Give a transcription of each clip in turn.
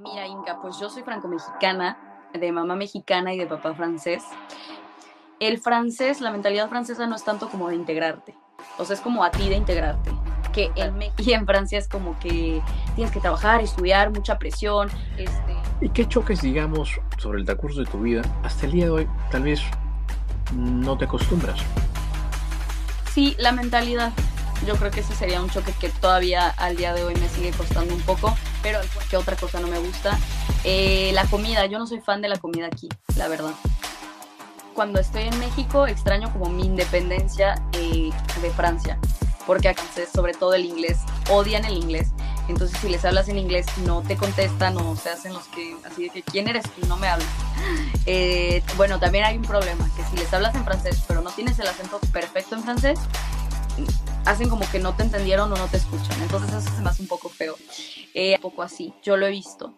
mira, Inca, pues yo soy franco-mexicana, de mamá mexicana y de papá francés. El francés, la mentalidad francesa no es tanto como de integrarte, o sea, es como a ti de integrarte. Que en México y en Francia es como que tienes que trabajar, estudiar, mucha presión. Este... ¿Y qué choques, digamos, sobre el transcurso de tu vida, hasta el día de hoy, tal vez no te acostumbras? Sí, la mentalidad. Yo creo que ese sería un choque que todavía al día de hoy me sigue costando un poco, pero que otra cosa no me gusta. Eh, la comida, yo no soy fan de la comida aquí, la verdad. Cuando estoy en México extraño como mi independencia eh, de Francia porque acá sobre todo el inglés, odian el inglés. Entonces si les hablas en inglés no te contestan o se hacen los que, así de que, ¿quién eres tú? No me hablas. Eh, bueno, también hay un problema, que si les hablas en francés pero no tienes el acento perfecto en francés, hacen como que no te entendieron o no te escuchan. Entonces eso se me un poco feo. Eh, un poco así, yo lo he visto.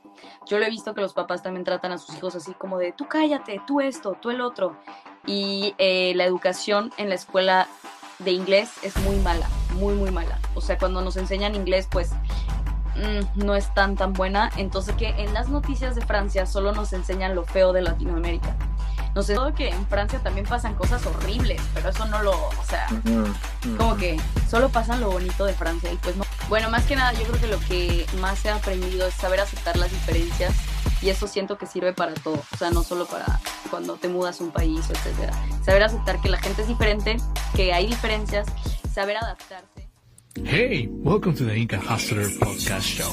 Yo lo he visto que los papás también tratan a sus hijos así como de, tú cállate, tú esto, tú el otro. Y eh, la educación en la escuela de inglés es muy mala, muy, muy mala. O sea, cuando nos enseñan inglés, pues mm, no es tan, tan buena. Entonces que en las noticias de Francia solo nos enseñan lo feo de Latinoamérica. No sé, todo que en Francia también pasan cosas horribles, pero eso no lo, o sea, como que solo pasan lo bonito de Francia y pues no. Bueno, más que nada yo creo que lo que más he aprendido es saber aceptar las diferencias y eso siento que sirve para todo, o sea, no solo para cuando te mudas a un país, etcétera. Saber aceptar que la gente es diferente, que hay diferencias, saber adaptarse. Hey, welcome to the Inca Hustler Podcast Show.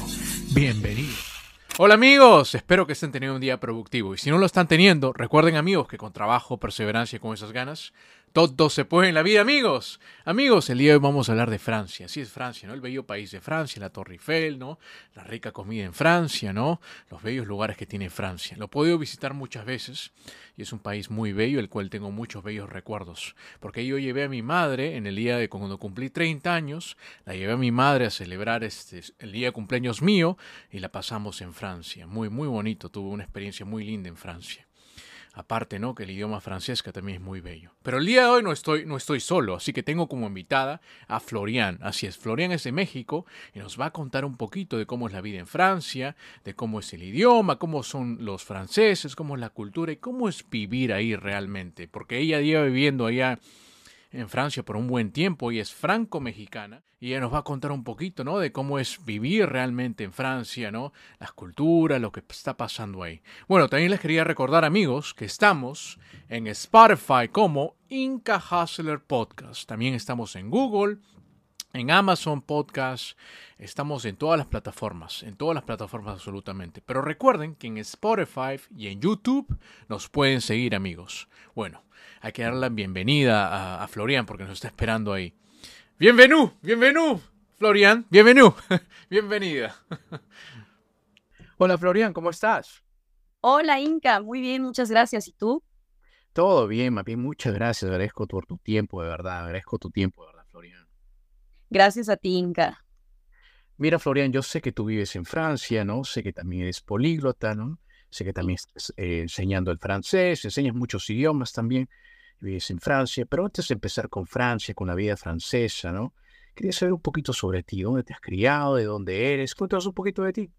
Bienvenido. Hola amigos, espero que estén teniendo un día productivo. Y si no lo están teniendo, recuerden amigos que con trabajo, perseverancia y con esas ganas, todo se puede en la vida, amigos. Amigos, el día de hoy vamos a hablar de Francia. Sí es Francia, ¿no? El bello país de Francia, la Torre Eiffel, ¿no? La rica comida en Francia, ¿no? Los bellos lugares que tiene Francia. Lo he podido visitar muchas veces y es un país muy bello, el cual tengo muchos bellos recuerdos. Porque yo llevé a mi madre en el día de cuando cumplí 30 años, la llevé a mi madre a celebrar este, el día de cumpleaños mío y la pasamos en Francia. Muy, muy bonito. Tuve una experiencia muy linda en Francia. Aparte, ¿no? Que el idioma francés que también es muy bello. Pero el día de hoy no estoy, no estoy solo, así que tengo como invitada a Florian. Así es, Florian es de México y nos va a contar un poquito de cómo es la vida en Francia, de cómo es el idioma, cómo son los franceses, cómo es la cultura y cómo es vivir ahí realmente. Porque ella lleva viviendo allá en Francia por un buen tiempo y es franco-mexicana y ella nos va a contar un poquito, ¿no? De cómo es vivir realmente en Francia, ¿no? Las culturas, lo que está pasando ahí. Bueno, también les quería recordar, amigos, que estamos en Spotify como Inca Hustler Podcast. También estamos en Google, en Amazon Podcast, estamos en todas las plataformas, en todas las plataformas absolutamente. Pero recuerden que en Spotify y en YouTube nos pueden seguir amigos. Bueno, hay que darle la bienvenida a, Florian porque nos está esperando ahí. Bienvenido, bienvenido, Florian, bienvenido, bienvenida. Hola Florian, ¿cómo estás? Hola Inca, muy bien, muchas gracias. ¿Y tú? Todo bien, bien muchas gracias. Agradezco por tu tiempo, de verdad. Agradezco tu tiempo, de verdad, Florian. Gracias a ti, Inca. Mira, Florian, yo sé que tú vives en Francia, ¿no? Sé que también eres políglota, ¿no? Sé que también estás eh, enseñando el francés, enseñas muchos idiomas también vives en Francia, pero antes de empezar con Francia, con la vida francesa, ¿no? Quería saber un poquito sobre ti, dónde te has criado, de dónde eres, cuéntanos un poquito de ti.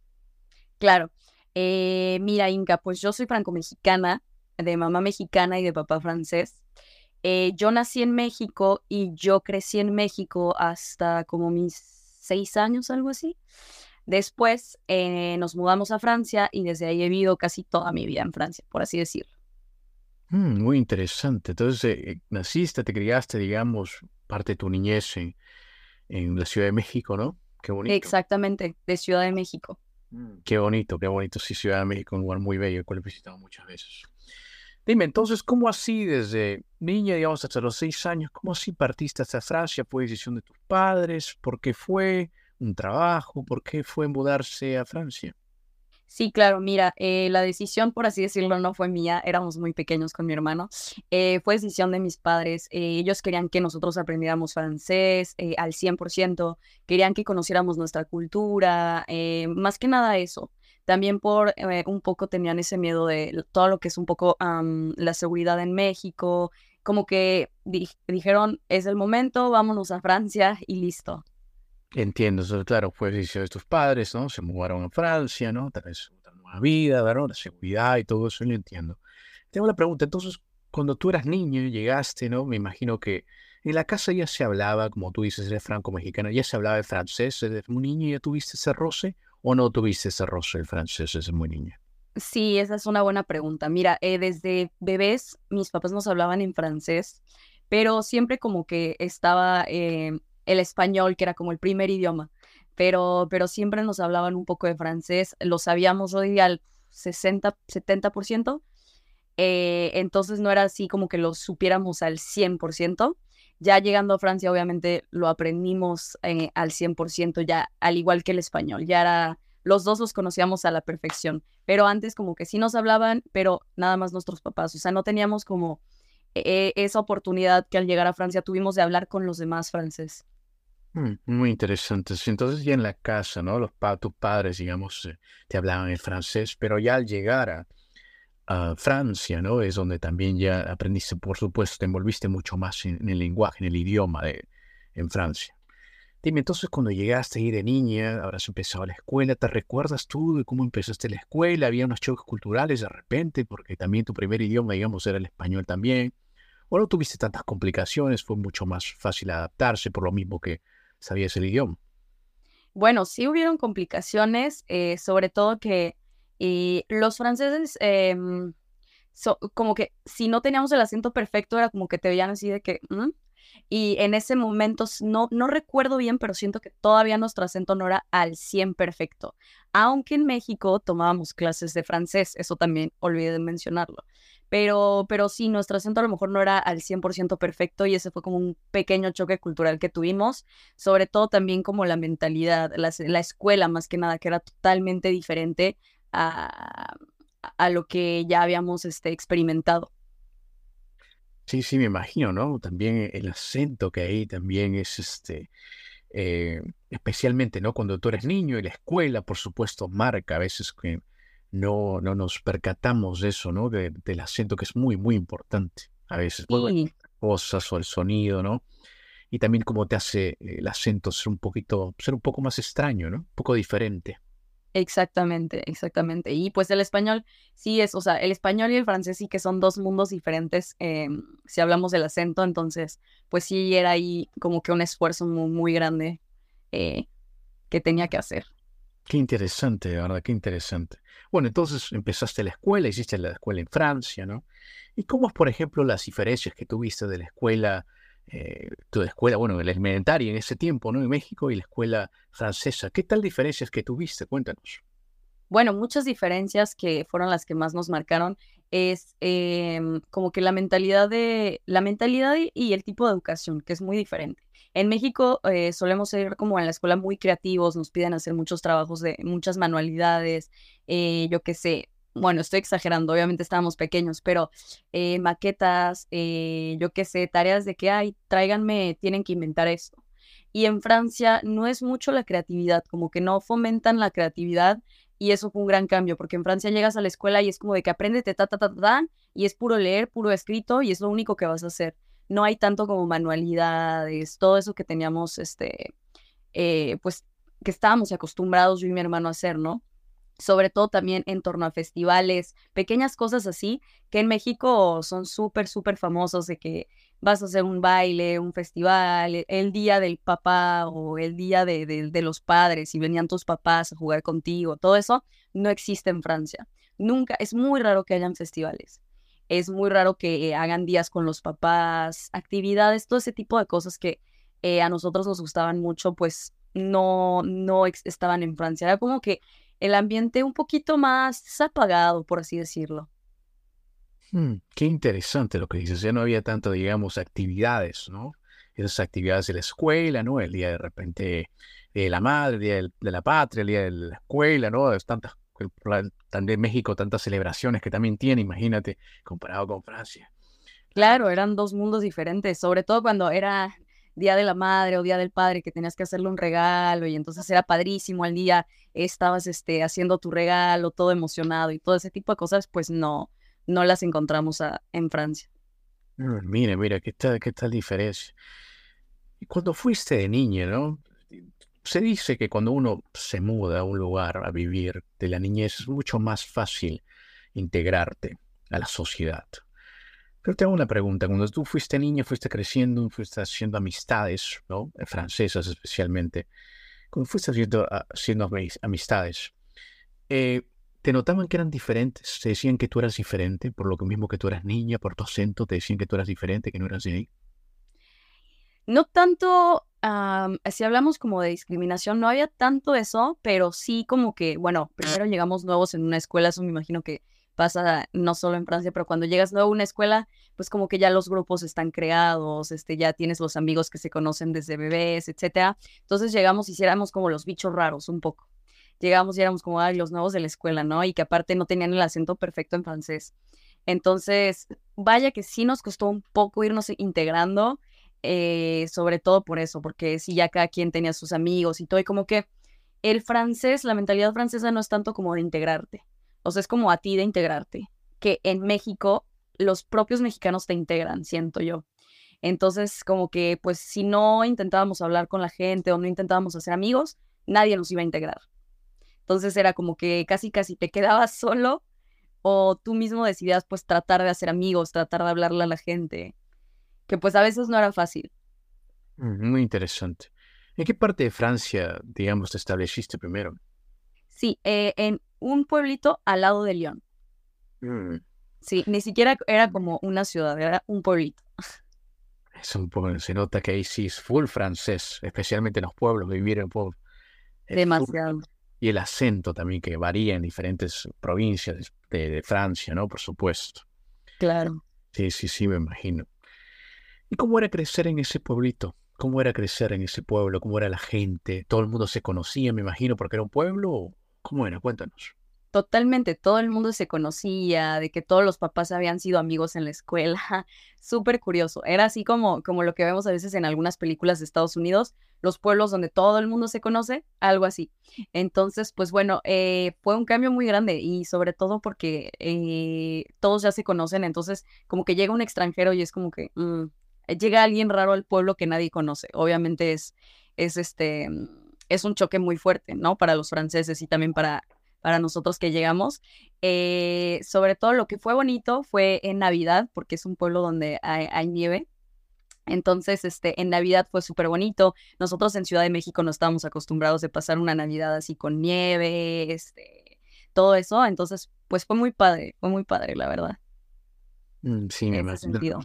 Claro, eh, mira Inca, pues yo soy franco-mexicana, de mamá mexicana y de papá francés. Eh, yo nací en México y yo crecí en México hasta como mis seis años, algo así. Después eh, nos mudamos a Francia y desde ahí he vivido casi toda mi vida en Francia, por así decirlo. Mm, muy interesante. Entonces, eh, naciste, te criaste, digamos, parte de tu niñez en, la Ciudad de México, ¿no? Qué bonito. Exactamente, de Ciudad de México. Mm, qué bonito, qué bonito. Sí, Ciudad de México, un lugar muy bello, el cual he visitado muchas veces. Dime, entonces, ¿cómo así desde niña, digamos, hasta los seis años, cómo así partiste hasta Francia? ¿Fue decisión de tus padres? ¿Por qué fue un trabajo? ¿Por qué fue mudarse a Francia? Sí, claro, mira, eh, la decisión, por así decirlo, no fue mía, éramos muy pequeños con mi hermano, eh, fue decisión de mis padres, eh, ellos querían que nosotros aprendiéramos francés al 100%, querían que conociéramos nuestra cultura, más que nada eso. También por un poco tenían ese miedo de todo lo que es un poco la seguridad en México, como que dijeron, es el momento, vámonos a Francia y listo. Entiendo, claro, fue decisión de tus padres, ¿no? Se mudaron a Francia, ¿no? Tal vez nueva vida, ¿verdad? La seguridad y todo eso, lo entiendo. Tengo la pregunta, entonces, cuando tú eras niño y llegaste, ¿no? Me imagino que en la casa ya se hablaba, como tú dices, eres franco-mexicano, ya se hablaba de francés desde muy niño, ¿ya tuviste ese roce o no tuviste ese roce el francés desde muy niña? Sí, esa es una buena pregunta. Mira, eh, desde bebés mis papás nos hablaban en francés, pero siempre como que estaba eh, el español, que era como el primer idioma, pero, pero siempre nos hablaban un poco de francés, lo sabíamos, hoy al 60, 70%, eh, entonces no era así como que lo supiéramos al 100%. Ya llegando a Francia, obviamente lo aprendimos eh, al 100%, ya al igual que el español, ya los dos los conocíamos a la perfección, pero antes como que sí nos hablaban, pero nada más nuestros papás, o sea, no teníamos como eh, esa oportunidad que al llegar a Francia tuvimos de hablar con los demás franceses. Mm, muy interesante. Entonces ya en la casa, ¿no? Los tus padres, digamos, eh, te hablaban el francés, pero ya al llegar a, Francia, ¿no? Es donde también ya aprendiste, por supuesto, te envolviste mucho más en, el lenguaje, en el idioma de, en Francia. Dime, entonces cuando llegaste ahí de niña, habrás empezado la escuela, ¿te recuerdas tú de cómo empezaste la escuela? ¿Había unos choques culturales de repente? Porque también tu primer idioma, digamos, era el español también. ¿O no tuviste tantas complicaciones? ¿Fue mucho más fácil adaptarse por lo mismo que sabías el idioma? Bueno, sí hubieron complicaciones, eh, sobre todo que y los franceses, em, como que si no teníamos el acento perfecto, era como que te veían así de que... Mm", y en ese momento, no, no recuerdo bien, pero siento que todavía nuestro acento no era al 100 perfecto. Aunque en México tomábamos clases de francés, eso también olvidé de mencionarlo. Pero, pero sí, nuestro acento a lo mejor no era al 100% perfecto y ese fue como un pequeño choque cultural que tuvimos, sobre todo también como la mentalidad, la, la escuela más que nada, que era totalmente diferente a, a lo que ya habíamos este, experimentado. Sí, sí, me imagino, ¿no? También el acento que hay también es este, eh, especialmente, ¿no? Cuando tú eres niño y la escuela, por supuesto, marca a veces que no, no nos percatamos de eso, ¿no? del acento que es muy, muy importante. A veces, sí. cosas o el sonido, ¿no? Y también como te hace el acento ser un poquito, ser un poco más extraño, ¿no? Un poco diferente. Exactamente, exactamente. Y pues el español sí es, o sea, el español y el francés sí que son dos mundos diferentes em, si hablamos del acento, entonces pues sí era ahí como que un esfuerzo muy, muy grande eh, que tenía que hacer. Qué interesante, de verdad, qué interesante. Bueno, entonces empezaste la escuela, hiciste la escuela en Francia, ¿no? ¿Y cómo es, por ejemplo, las diferencias que tuviste de la escuela eh, tu escuela, bueno, la elementaria en ese tiempo, ¿no? En México y la escuela francesa. ¿Qué tal diferencias que tuviste? Cuéntanos. Bueno, muchas diferencias que fueron las que más nos marcaron es em, como que la mentalidad de la mentalidad y el tipo de educación que es muy diferente. En México eh, solemos ser como en la escuela muy creativos, nos piden hacer muchos trabajos de muchas manualidades, eh, yo qué sé, bueno, estoy exagerando, obviamente estábamos pequeños, pero eh, maquetas, eh, yo qué sé, tareas de que, hay, tráiganme, tienen que inventar esto. Y en Francia no es mucho la creatividad, como que no fomentan la creatividad y eso fue un gran cambio, porque en Francia llegas a la escuela y es como de que apréndete ta, ta, ta, ta, y es puro leer, puro escrito y es lo único que vas a hacer. No hay tanto como manualidades, todo eso que teníamos, este, eh, pues, que estábamos acostumbrados yo y mi hermano a hacer, ¿no? sobre todo también en torno a festivales, pequeñas cosas así, que en México son súper, súper famosos de que vas a hacer un baile, un festival, e, el día del papá o el día de, de, los padres y venían tus papás a jugar contigo, todo eso no existe en Francia. Nunca, es muy raro que hayan festivales. Es muy raro que hagan días con los papás, actividades, todo ese tipo de cosas que eh, a nosotros nos gustaban mucho, pues no, no estaban en Francia. Era como que el ambiente un poquito más apagado, por así decirlo. Hmm, qué interesante lo que dices. Ya no había tanto, digamos, actividades, ¿no? Esas actividades de la escuela, ¿no? El día de repente de la madre, el día de la patria, el día de la escuela, ¿no? Tantas, también México, tantas celebraciones que también tiene, imagínate, comparado con Francia. Claro, eran dos mundos diferentes, sobre todo cuando era Día de la Madre o Día del Padre que tenías que hacerle un regalo y entonces era padrísimo al día, estabas este, haciendo tu regalo, todo emocionado y todo ese tipo de cosas, pues no, no las encontramos en Francia. Mm, mira, mira, qué tal, qué tal diferencia. Y cuando fuiste de niña, ¿no? Se dice que cuando uno se muda a un lugar a vivir de la niñez es mucho más fácil integrarte a la sociedad. Pero te hago una pregunta. Cuando tú fuiste niño, fuiste creciendo, fuiste haciendo amistades, ¿no? Eh, francesas especialmente. Cuando fuiste haciendo, ah, amistades, eh, ¿te notaban que eran diferentes? ¿Te decían que tú eras diferente por lo mismo que tú eras niña, por tu acento? ¿Te decían que tú eras diferente, que no eras de ahí? No tanto, si hablamos como de discriminación, no había tanto eso, pero sí como que, bueno, primero llegamos nuevos en una escuela, eso me imagino que pasa no solo en Francia, pero cuando llegas nuevo a una escuela, pues como que ya los grupos están creados, este, ya tienes los amigos que se conocen desde bebés, etcétera. Entonces llegamos y éramos como los bichos raros un poco. Llegamos y éramos como, ay, los nuevos de la escuela, ¿no? Y que aparte no tenían el acento perfecto en francés. Entonces, vaya que sí nos costó un poco irnos integrando, eh, sobre todo por eso, porque sí ya cada quien tenía sus amigos y todo, y como que el francés, la mentalidad francesa no es tanto como de integrarte, o sea, es como a ti de integrarte, que en México los propios mexicanos te integran, siento yo. Entonces, como que, pues, si no intentábamos hablar con la gente o no intentábamos hacer amigos, nadie nos iba a integrar. Entonces era como que casi, casi te quedabas solo o tú mismo decidías, pues, tratar de hacer amigos, tratar de hablarle a la gente, que pues a veces no era fácil. Muy interesante. ¿En qué parte de Francia, digamos, te estableciste primero? Sí, eh, en un pueblito al lado de Lyon. Mm. Sí, ni siquiera era como una ciudad, era un pueblito. Es un pueblo, se nota que ahí sí es full francés, especialmente en los pueblos, vivir en pueblos. Demasiado. Y el acento también que varía en diferentes provincias de, Francia, ¿no? Por supuesto. Claro. Sí, sí, sí, me imagino. ¿Y cómo era crecer en ese pueblito? ¿Cómo era crecer en ese pueblo? ¿Cómo era la gente? ¿Todo el mundo se conocía, me imagino, porque era un pueblo? ¿Cómo era? Cuéntanos. Totalmente, todo el mundo se conocía, de que todos los papás habían sido amigos en la escuela. Súper curioso. Era así como, como lo que vemos a veces en algunas películas de Estados Unidos, los pueblos donde todo el mundo se conoce, algo así. Entonces, pues bueno, eh, fue un cambio muy grande y sobre todo porque eh, todos ya se conocen, entonces como que llega un extranjero y es como que mm, llega alguien raro al pueblo que nadie conoce. Obviamente es, es este es un choque muy fuerte, ¿no? Para los franceses y también para, para nosotros que llegamos. Eh, sobre todo lo que fue bonito fue en Navidad, porque es un pueblo donde hay, nieve. Entonces, este, en Navidad fue súper bonito. Nosotros en Ciudad de México no estábamos acostumbrados de pasar una Navidad así con nieve, este, todo eso. Entonces, pues fue muy padre, fue muy padre, la verdad. Mm, sí, me imagino.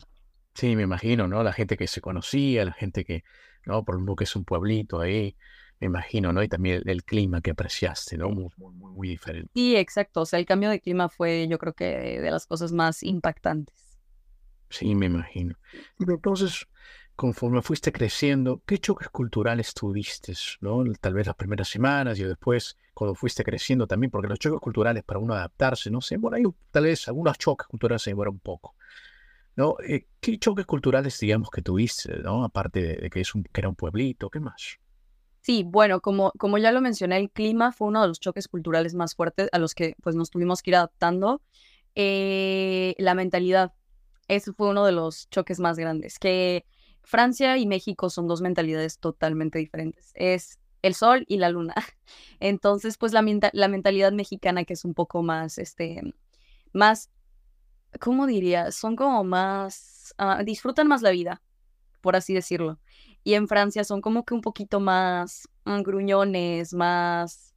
Sí, me imagino, ¿no? La gente que se conocía, la gente que, ¿no? Por lo que es un pueblito ahí me imagino, ¿no? Y también el, clima que apreciaste, ¿no? Muy, muy, muy, diferente. Sí, exacto. O sea, el cambio de clima fue, yo creo que, de las cosas más impactantes. Sí, me imagino. entonces, conforme fuiste creciendo, ¿qué choques culturales tuviste, ¿no? Tal vez las primeras semanas y después, cuando fuiste creciendo también, porque los choques culturales para uno adaptarse, no sé, bueno, hay tal vez algunos choques culturales se demoran un poco. ¿No? Eh, ¿Qué choques culturales, digamos, que tuviste, ¿no? Aparte de, que, es un, que era un pueblito, ¿qué más? Sí, bueno, como, como ya lo mencioné, el clima fue uno de los choques culturales más fuertes a los que pues nos tuvimos que ir adaptando. Eh, la mentalidad, ese fue uno de los choques más grandes, que Francia y México son dos mentalidades totalmente diferentes. Es el sol y la luna. Entonces, pues la, la mentalidad mexicana que es un poco más, este, más, ¿cómo diría? Son como más, ah, disfrutan más la vida, por así decirlo y en Francia son como que un poquito más mm, gruñones, más...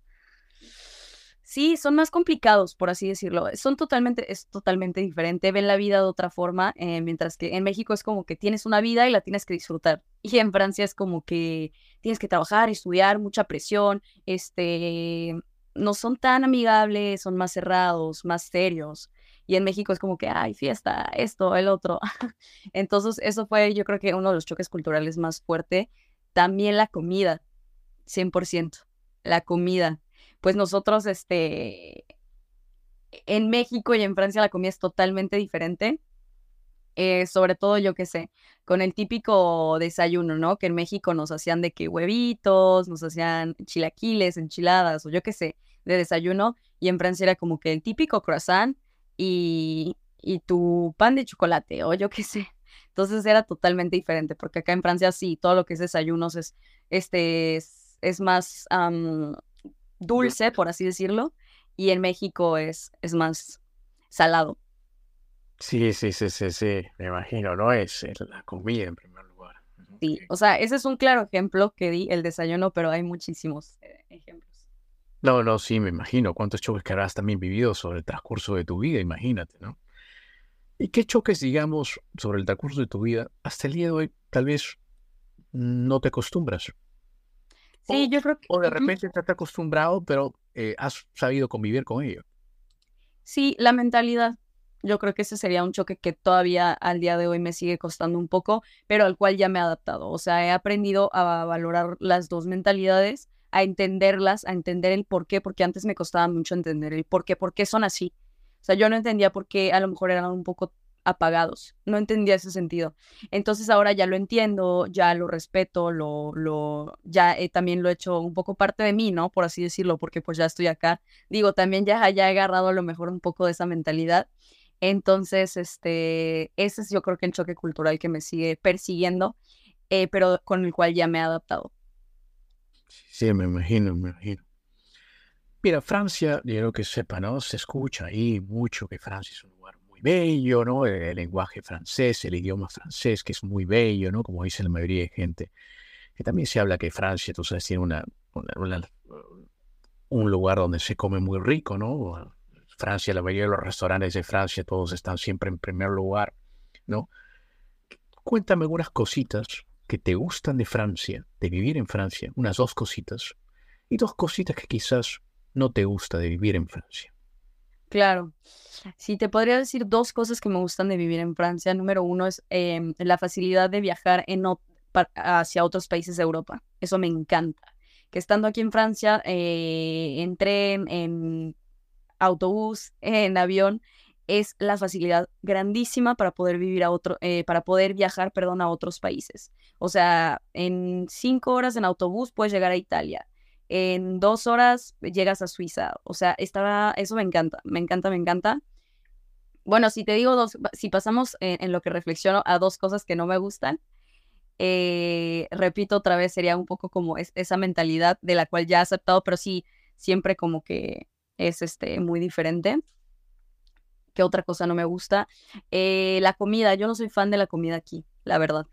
Sí, son más complicados, por así decirlo. Son totalmente, es totalmente diferente. Ven la vida de otra forma, eh, mientras que en México es como que tienes una vida y la tienes que disfrutar. Y en Francia es como que tienes que trabajar, estudiar, mucha presión, este, no son tan amigables, son más cerrados, más serios y en México es como que, ay, fiesta, esto, el otro. Entonces, eso fue yo creo que uno de los choques culturales más fuerte. También la comida, 100%, la comida. Pues nosotros, este, en México y en Francia la comida es totalmente diferente. Eh, sobre todo, yo qué sé, con el típico desayuno, ¿no? Que en México nos hacían de que huevitos, nos hacían chilaquiles, enchiladas o yo qué sé, de desayuno. Y en Francia era como que el típico croissant y, tu pan de chocolate o yo qué sé. Entonces era totalmente diferente, porque acá en Francia sí, todo lo que es desayunos es, este, es, es más dulce, por así decirlo, y en México es, es más salado. Sí, sí, sí, sí, sí, me imagino, ¿no? Es, la comida en primer lugar. Sí, o sea, ese es un claro ejemplo que di, el desayuno, pero hay muchísimos eh, ejemplos. No, no, sí, me imagino cuántos choques que habrás también vivido sobre el transcurso de tu vida, imagínate, ¿no? ¿Y qué choques, digamos, sobre el transcurso de tu vida, hasta el día de hoy, tal vez no te acostumbras? Sí, yo creo que... O de repente te has acostumbrado, pero eh, has sabido convivir con ello. Sí, la mentalidad. Yo creo que ese sería un choque que todavía al día de hoy me sigue costando un poco, pero al cual ya me he adaptado. O sea, he aprendido a valorar las dos mentalidades, a entenderlas, a entender el por qué, porque antes me costaba mucho entender el por qué, por qué son así. O sea, yo no entendía por qué a lo mejor eran un poco apagados. No entendía ese sentido. Entonces ahora ya lo entiendo, ya lo respeto, lo, lo, ya también lo he hecho un poco parte de mí, ¿no? Por así decirlo, porque pues ya estoy acá. Digo, también ya, ya he agarrado a lo mejor un poco de esa mentalidad. Entonces, este, ese es yo creo que el choque cultural que me sigue persiguiendo, eh, pero con el cual ya me he adaptado. Sí, me imagino, me imagino. Mira, Francia, yo que sepa, ¿no? Se escucha ahí mucho que Francia es un lugar muy bello, ¿no? El, lenguaje francés, el idioma francés, que es muy bello, ¿no? Como dice la mayoría de gente. Que también se habla que Francia, tú sabes, tiene una, un lugar donde se come muy rico, ¿no? Francia, la mayoría de los restaurantes de Francia, todos están siempre en primer lugar, ¿no? Cuéntame algunas cositas que te gustan de Francia, de vivir en Francia, unas dos cositas, y dos cositas que quizás no te gusta de vivir en Francia. Claro. Sí, te podría decir dos cosas que me gustan de vivir en Francia. Número uno es em, la facilidad de viajar en hacia otros países de Europa. Eso me encanta. Que estando aquí en Francia, eh, en tren, en autobús, en avión, es la facilidad grandísima para poder vivir a otro, eh, para poder viajar, perdón, a otros países. O sea, en cinco horas en autobús puedes llegar a Italia en dos horas llegas a Suiza. O sea, estaba, eso me encanta, me encanta, me encanta. Bueno, si te digo dos, si pasamos en, lo que reflexiono a dos cosas que no me gustan, eh, repito otra vez, sería un poco como esa mentalidad de la cual ya he aceptado, pero sí, siempre como que es este, muy diferente. ¿Qué otra cosa no me gusta? Eh, la comida, yo no soy fan de la comida aquí, la verdad.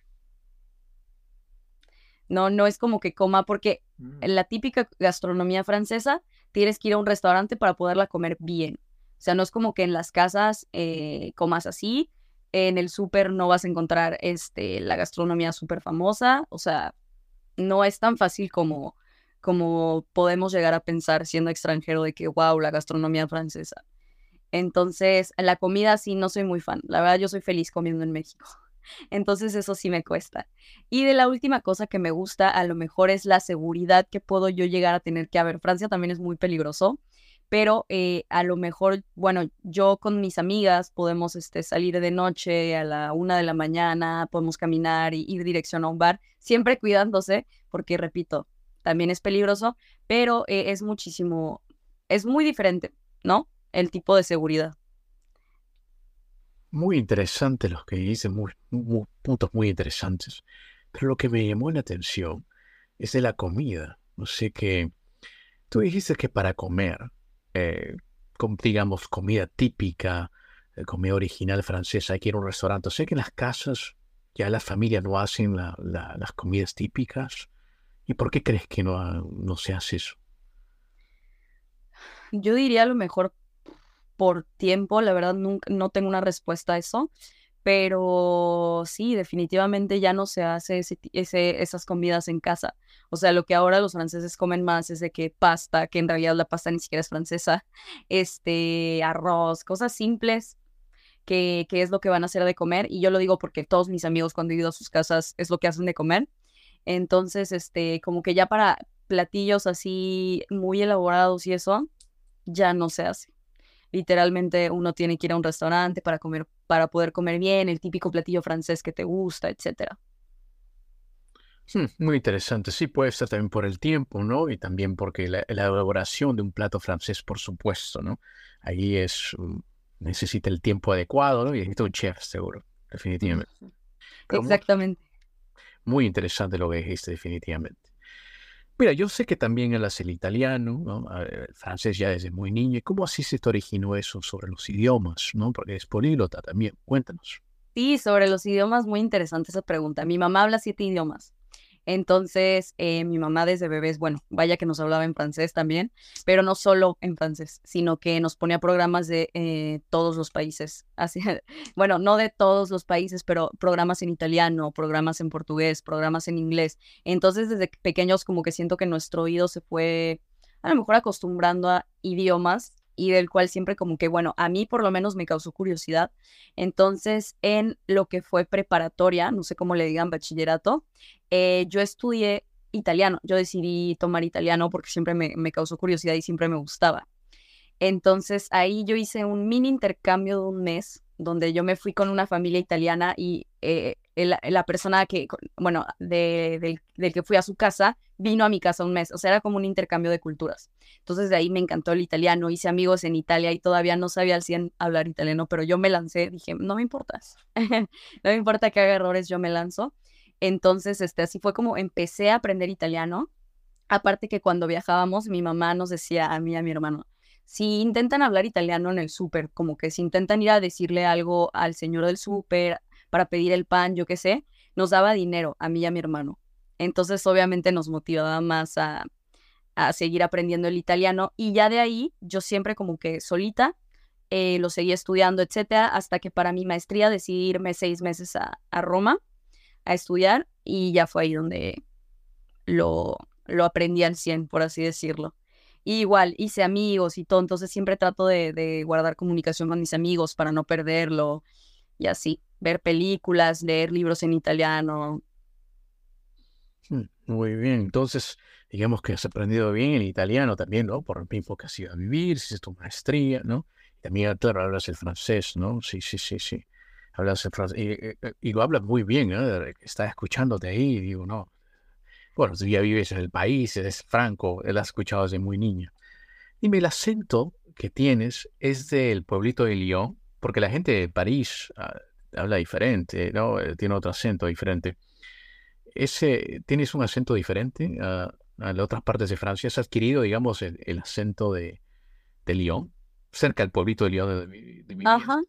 No, no es como que coma, porque mm. en la típica gastronomía francesa tienes que ir a un restaurante para poderla comer bien. O sea, no es como que en las casas eh, comas así, en el súper no vas a encontrar este, la gastronomía súper famosa, o sea, no es tan fácil como, como podemos llegar a pensar siendo extranjero de que, wow, la gastronomía francesa. Entonces, la comida sí no soy muy fan. La verdad, yo soy feliz comiendo en México. Entonces eso sí me cuesta. Y de la última cosa que me gusta a lo mejor es la seguridad que puedo yo llegar a tener que haber. Francia también es muy peligroso, pero eh, a lo mejor, bueno, yo con mis amigas podemos este, salir de noche a la una de la mañana, podemos caminar y ir dirección a un bar, siempre cuidándose, porque repito, también es peligroso, pero eh, es muchísimo, es muy diferente, ¿no? El tipo de seguridad. Muy interesante los que dicen, muy, puntos muy interesantes. Pero lo que me llamó la atención es de la comida. No sé qué. Tú dijiste que para comer, eh, digamos, comida típica, eh, comida original francesa, hay que ir a un restaurante. Sé que en las casas ya las familias no hacen las comidas típicas. ¿Y por qué crees que no, no se hace eso? Yo diría a lo mejor por tiempo, la verdad nunca, no tengo una respuesta a eso, pero sí, definitivamente ya no se hace ese, esas comidas en casa. O sea, lo que ahora los franceses comen más es de que pasta, que en realidad la pasta ni siquiera es francesa, este, arroz, cosas simples. Que, que es lo que van a hacer de comer, y yo lo digo porque todos mis amigos cuando he ido a sus casas es lo que hacen de comer. Entonces, este, como que ya para platillos así muy elaborados y eso, ya no se hace. Literalmente uno tiene que ir a un restaurante para comer, para poder comer bien, el típico platillo francés que te gusta, etcétera. Hmm, muy interesante. Sí, puede ser también por el tiempo, ¿no? Y también porque la, elaboración de un plato francés, por supuesto, ¿no? Ahí es, mm, necesita el tiempo adecuado, ¿no? Y necesita un chef, seguro, definitivamente. Exactamente. Muy, muy, interesante lo que dijiste, definitivamente. Mira, yo sé que también hablas el italiano, ¿no? el francés ya desde muy niño. ¿Cómo así se te originó eso sobre los idiomas? ¿no? Porque es políglota también. Cuéntanos. Sí, sobre los idiomas, muy interesante esa pregunta. Mi mamá habla siete idiomas. Entonces, eh, mi mamá desde bebés, bueno, vaya que nos hablaba en francés también, pero no solo en francés, sino que nos ponía programas de eh, todos los países. Así, bueno, no de todos los países, pero programas en italiano, programas en portugués, programas en inglés. Entonces, desde pequeños como que siento que nuestro oído se fue a lo mejor acostumbrando a idiomas y del cual siempre como que, bueno, a mí por lo menos me causó curiosidad. Entonces, en lo que fue preparatoria, no sé cómo le digan, bachillerato, eh, yo estudié italiano. Yo decidí tomar italiano porque siempre me, me causó curiosidad y siempre me gustaba. Entonces, ahí yo hice un mini intercambio de un mes donde yo me fui con una familia italiana y eh, la persona que, bueno, de, del que fui a su casa, vino a mi casa un mes. O sea, era como un intercambio de culturas. Entonces de ahí me encantó el italiano, hice amigos en Italia y todavía no sabía al 100 hablar italiano, pero yo me lancé, dije, no me importa, no me importa que haga errores, yo me lanzo. Entonces, este, así fue como empecé a aprender italiano. Aparte que cuando viajábamos, mi mamá nos decía a mí y a mi hermano, si intentan hablar italiano en el súper, como que si intentan ir a decirle algo al señor del súper para pedir el pan, yo qué sé, nos daba dinero a mí y a mi hermano. Entonces, obviamente nos motivaba más a, a seguir aprendiendo el italiano y ya de ahí yo siempre como que solita eh, lo seguí estudiando, etcétera, hasta que para mi maestría decidí irme seis meses a, a, Roma a estudiar y ya fue ahí donde lo, lo aprendí al 100, por así decirlo. Igual hice amigos y todo, entonces siempre trato de, de guardar comunicación con mis amigos para no perderlo y así, ver películas, leer libros en italiano. Hmm, muy bien, entonces digamos que has aprendido bien el italiano también, ¿no? Por el tiempo que has ido a vivir, es tu maestría, ¿no? También, claro, hablas el francés, ¿no? Sí, sí, sí, sí. Hablas el francés y, y, lo hablas muy bien, ¿no? Está escuchándote ahí y digo, no. Bueno, tú ya vives en el país, eres franco, él ha escuchado desde muy niño. Dime, el acento que tienes es del pueblito de Lyon, porque la gente de París uh, habla diferente, ¿no? Eh, tiene otro acento diferente. Ese, ¿Tienes un acento diferente? A las otras partes de Francia, has adquirido, digamos, el, acento de, Lyon, cerca del pueblito de Lyon de, de, mi Ajá.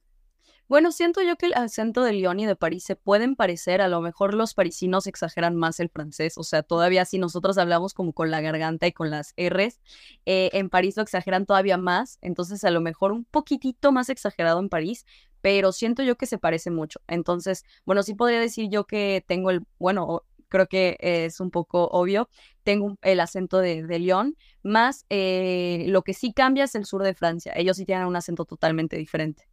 Bueno, siento yo que el acento de Lyon y de París se pueden parecer, a lo mejor los parisinos exageran más el francés, o sea, todavía si nosotros hablamos como con la garganta y con las R's, eh, en París lo exageran todavía más, entonces a lo mejor un poquitito más exagerado en París, pero siento yo que se parece mucho. Entonces, bueno, sí podría decir yo que tengo el, bueno, creo que es un poco obvio. Tengo el acento de, de Lyon, más eh, lo que sí cambia es el sur de Francia. Ellos sí tienen un acento totalmente diferente.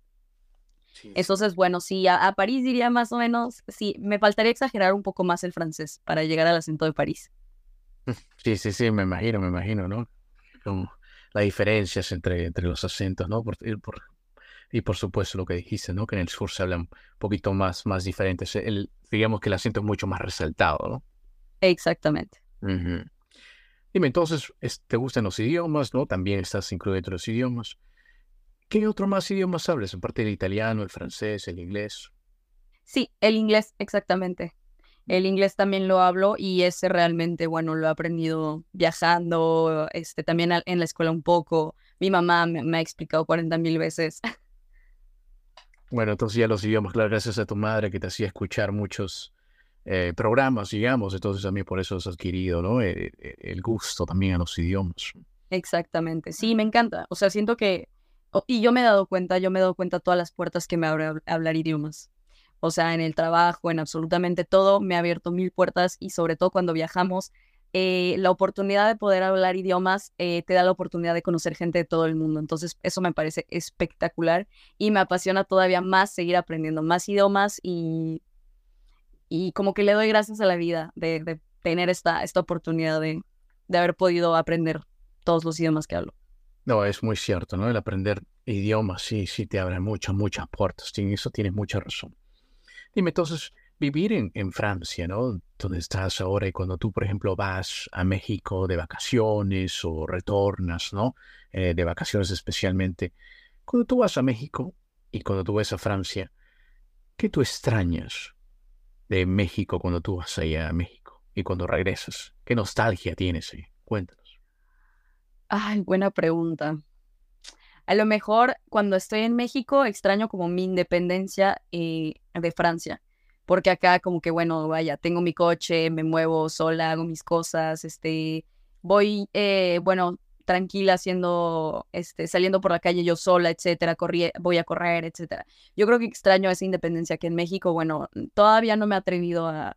Sí, Entonces, bueno, sí, a, a, París diría más o menos, sí, me faltaría exagerar un poco más el francés para llegar al acento de París. Sí, sí, sí, me imagino, me imagino, ¿no? Como las diferencias entre, entre los acentos, ¿no? Por, por, y por supuesto lo que dijiste, ¿no? Que en el sur se hablan un poquito más, más diferentes. El, digamos que el acento es mucho más resaltado, ¿no? Exactamente. Uh -huh. Dime, entonces, ¿te gustan los idiomas, no? También estás incluido entre los idiomas. ¿Qué otro más idiomas hablas, aparte del italiano, el francés, el inglés? Sí, el inglés, exactamente. El inglés también lo hablo y ese realmente, bueno, lo he aprendido viajando, este, también en la escuela un poco. Mi mamá me, me ha explicado 40 mil veces. Bueno, entonces ya los idiomas, claro, gracias a tu madre que te hacía escuchar muchos eh, programas, digamos, entonces también por eso has adquirido, ¿no? El, el, gusto también a los idiomas. Exactamente, sí, me encanta. O sea, siento que, y yo me he dado cuenta, yo me he dado cuenta todas las puertas que me abre hablar idiomas. O sea, en el trabajo, en absolutamente todo, me ha abierto mil puertas y sobre todo cuando viajamos, eh, la oportunidad de poder hablar idiomas eh, te da la oportunidad de conocer gente de todo el mundo. Entonces, eso me parece espectacular y me apasiona todavía más seguir aprendiendo más idiomas y, y como que le doy gracias a la vida de, tener esta, esta oportunidad de, de haber podido aprender todos los idiomas que hablo. No, es muy cierto, ¿no? El aprender idiomas sí, sí te abre muchas, muchas puertas. Eso tienes mucha razón. Dime, entonces, vivir en, Francia, ¿no? Donde estás ahora y cuando tú, por ejemplo, vas a México de vacaciones o retornas, ¿no? Eh, de vacaciones especialmente. Cuando tú vas a México y cuando tú vas a Francia, ¿qué tú extrañas de México cuando tú vas allá a México? y cuando regresas? ¿Qué nostalgia tienes? ahí? Cuéntanos. Ay, buena pregunta. A lo mejor cuando estoy en México extraño como mi independencia eh, de Francia, porque acá como que, bueno, vaya, tengo mi coche, me muevo sola, hago mis cosas, este, voy, eh, bueno, tranquila haciendo, este, saliendo por la calle yo sola, etcétera, corrí, voy a correr, etcétera. Yo creo que extraño esa independencia que en México, bueno, todavía no me he atrevido a,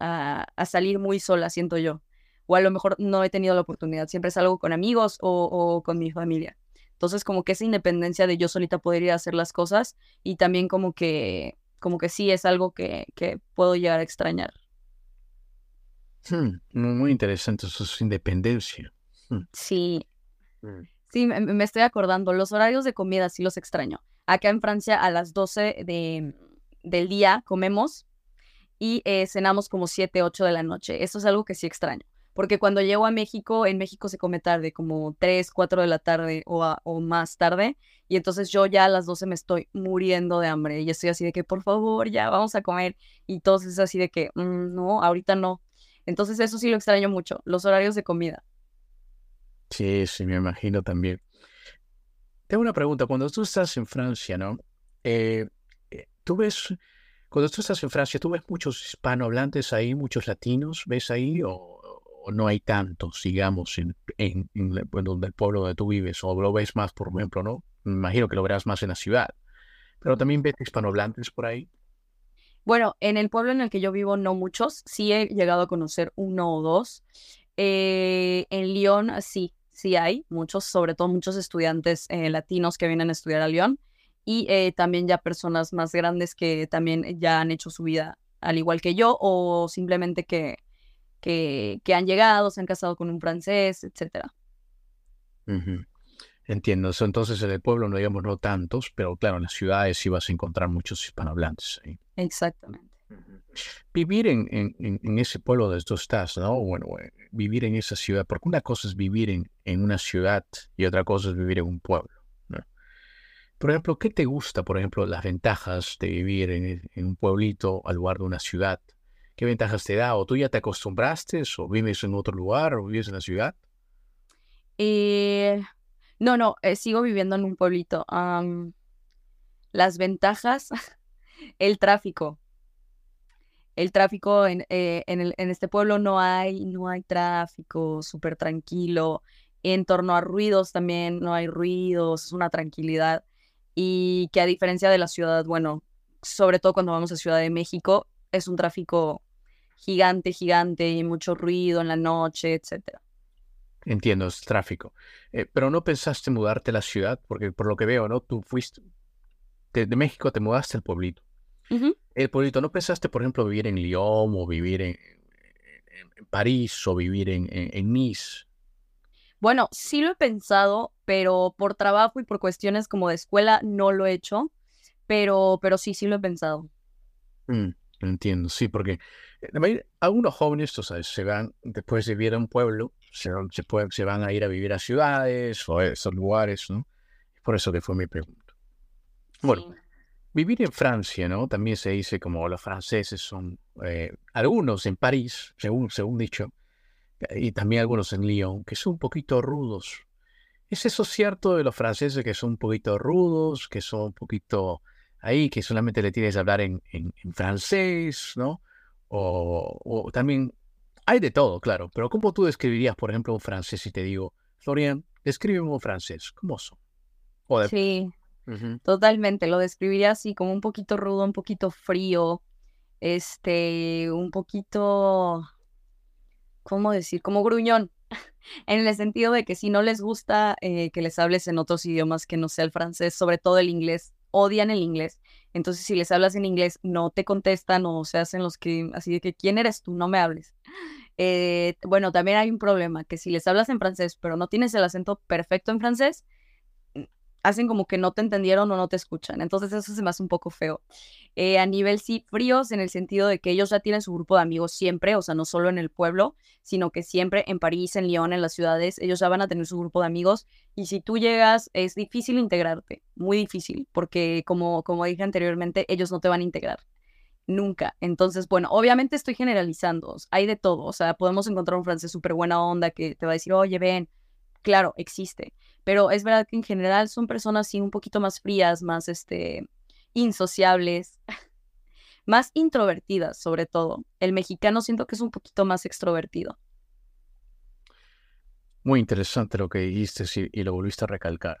a, salir muy sola, siento yo. O a lo mejor no he tenido la oportunidad, siempre salgo con amigos o, o con mi familia. Entonces, como que esa independencia de yo solita poder ir a hacer las cosas y también como que, como que sí es algo que, que puedo llegar a extrañar. Hmm, muy interesante, eso es independencia. Hmm. Sí. Mm. Sí, me, estoy acordando, los horarios de comida sí los extraño. Acá en Francia a las 12 de, del día comemos y eh, cenamos como 7, 8 de la noche. Eso es algo que sí extraño porque cuando llego a México, en México se come tarde, como 3, 4 de la tarde o, más tarde, y entonces yo ya a las 12 me estoy muriendo de hambre y estoy así de que, por favor, ya vamos a comer, y todos es así de que, mm, no, ahorita no. Entonces eso sí lo extraño mucho, los horarios de comida. Sí, sí, me imagino también. Tengo una pregunta, cuando tú estás en Francia, ¿no? Eh, eh, ¿Tú ves, cuando tú estás en Francia, ¿tú ves muchos hispanohablantes ahí, muchos latinos? ¿Ves ahí o, no hay tantos, digamos, en, en, el pueblo donde tú vives, o lo ves más, por ejemplo, ¿no? Me imagino que lo verás más en la ciudad, pero también ves hispanohablantes por ahí. Bueno, en el pueblo en el que yo vivo no muchos, sí he llegado a conocer uno o dos. Eh, en Lyon sí, sí hay muchos, sobre todo muchos estudiantes eh, latinos que vienen a estudiar a Lyon y eh, también ya personas más grandes que también ya han hecho su vida al igual que yo o simplemente que, que, han llegado, se han casado con un francés, etcétera. Entiendo. entonces en el pueblo no digamos no tantos, pero claro, en las ciudades sí vas a encontrar muchos hispanohablantes. Exactamente. Vivir en, en, ese pueblo donde tú estás, ¿no? Bueno, eh, vivir en esa ciudad, porque una cosa es vivir en, en una ciudad y otra cosa es vivir en un pueblo. Por ejemplo, ¿qué te gusta, por ejemplo, las ventajas de vivir en, un pueblito al lugar de una ciudad? ¿Qué ventajas te da? ¿O tú ya te acostumbraste? ¿O vives en otro lugar? ¿O vives en la ciudad? Eh, no, no, eh, sigo viviendo en un pueblito. las ventajas, el tráfico. El tráfico en, eh, en, este pueblo no hay, no hay tráfico, súper tranquilo. En torno a ruidos también no hay ruidos, es una tranquilidad. Y que a diferencia de la ciudad, bueno, sobre todo cuando vamos a Ciudad de México, es un tráfico gigante, gigante y mucho ruido en la noche, etcétera. Entiendo, es tráfico. Eh, pero no pensaste mudarte a la ciudad, porque por lo que veo, ¿no? Tú fuiste de, México, te mudaste al pueblito. El pueblito, ¿no pensaste, por ejemplo, vivir en Lyon o vivir en, París o vivir en, en, Nice? Bueno, sí lo he pensado, pero por trabajo y por cuestiones como de escuela no lo he hecho, pero, pero sí, sí lo he pensado. Mm, entiendo, sí, porque algunos jóvenes, o sea, se van, después de vivir en un pueblo, se, se, se van a ir a vivir a ciudades o a esos lugares, ¿no? Por eso que fue mi pregunta. Bueno, vivir en Francia, ¿no? También se dice como los franceses son, eh, algunos en París, según, según dicho, y también algunos en Lyon, que son un poquito rudos. ¿Es eso cierto de los franceses que son un poquito rudos, que son un poquito ahí, que solamente le tienes que hablar en, en, en francés, ¿no? O, también hay de todo, claro, pero ¿cómo tú describirías, por ejemplo, un francés si te digo, Florian, describe un francés, ¿cómo son? Sí, totalmente, lo describiría así como un poquito rudo, un poquito frío, este, un poquito, ¿cómo decir? Como gruñón, en el sentido de que si no les gusta eh, que les hables en otros idiomas que no sea el francés, sobre todo el inglés, odian el inglés. Entonces, si les hablas en inglés, no te contestan o se hacen los que, así de que, ¿quién eres tú? No me hables. Eh, bueno, también hay un problema, que si les hablas en francés, pero no tienes el acento perfecto en francés, hacen como que no te entendieron o no te escuchan. Entonces eso se me hace un poco feo. Eh, a nivel sí, fríos en el sentido de que ellos ya tienen su grupo de amigos siempre, o sea, no solo en el pueblo, sino que siempre en París, en Lyon, en las ciudades, ellos ya van a tener su grupo de amigos y si tú llegas es difícil integrarte, muy difícil, porque como, como dije anteriormente, ellos no te van a integrar. nunca. Entonces, bueno, obviamente estoy generalizando, hay de todo, o sea, podemos encontrar un francés súper buena onda que te va a decir, oye, ven, claro, existe, pero es verdad que en general son personas así un poquito más frías, más, este, insociables, más introvertidas sobre todo. El mexicano siento que es un poquito más extrovertido. Muy interesante lo que dijiste y, lo volviste a recalcar.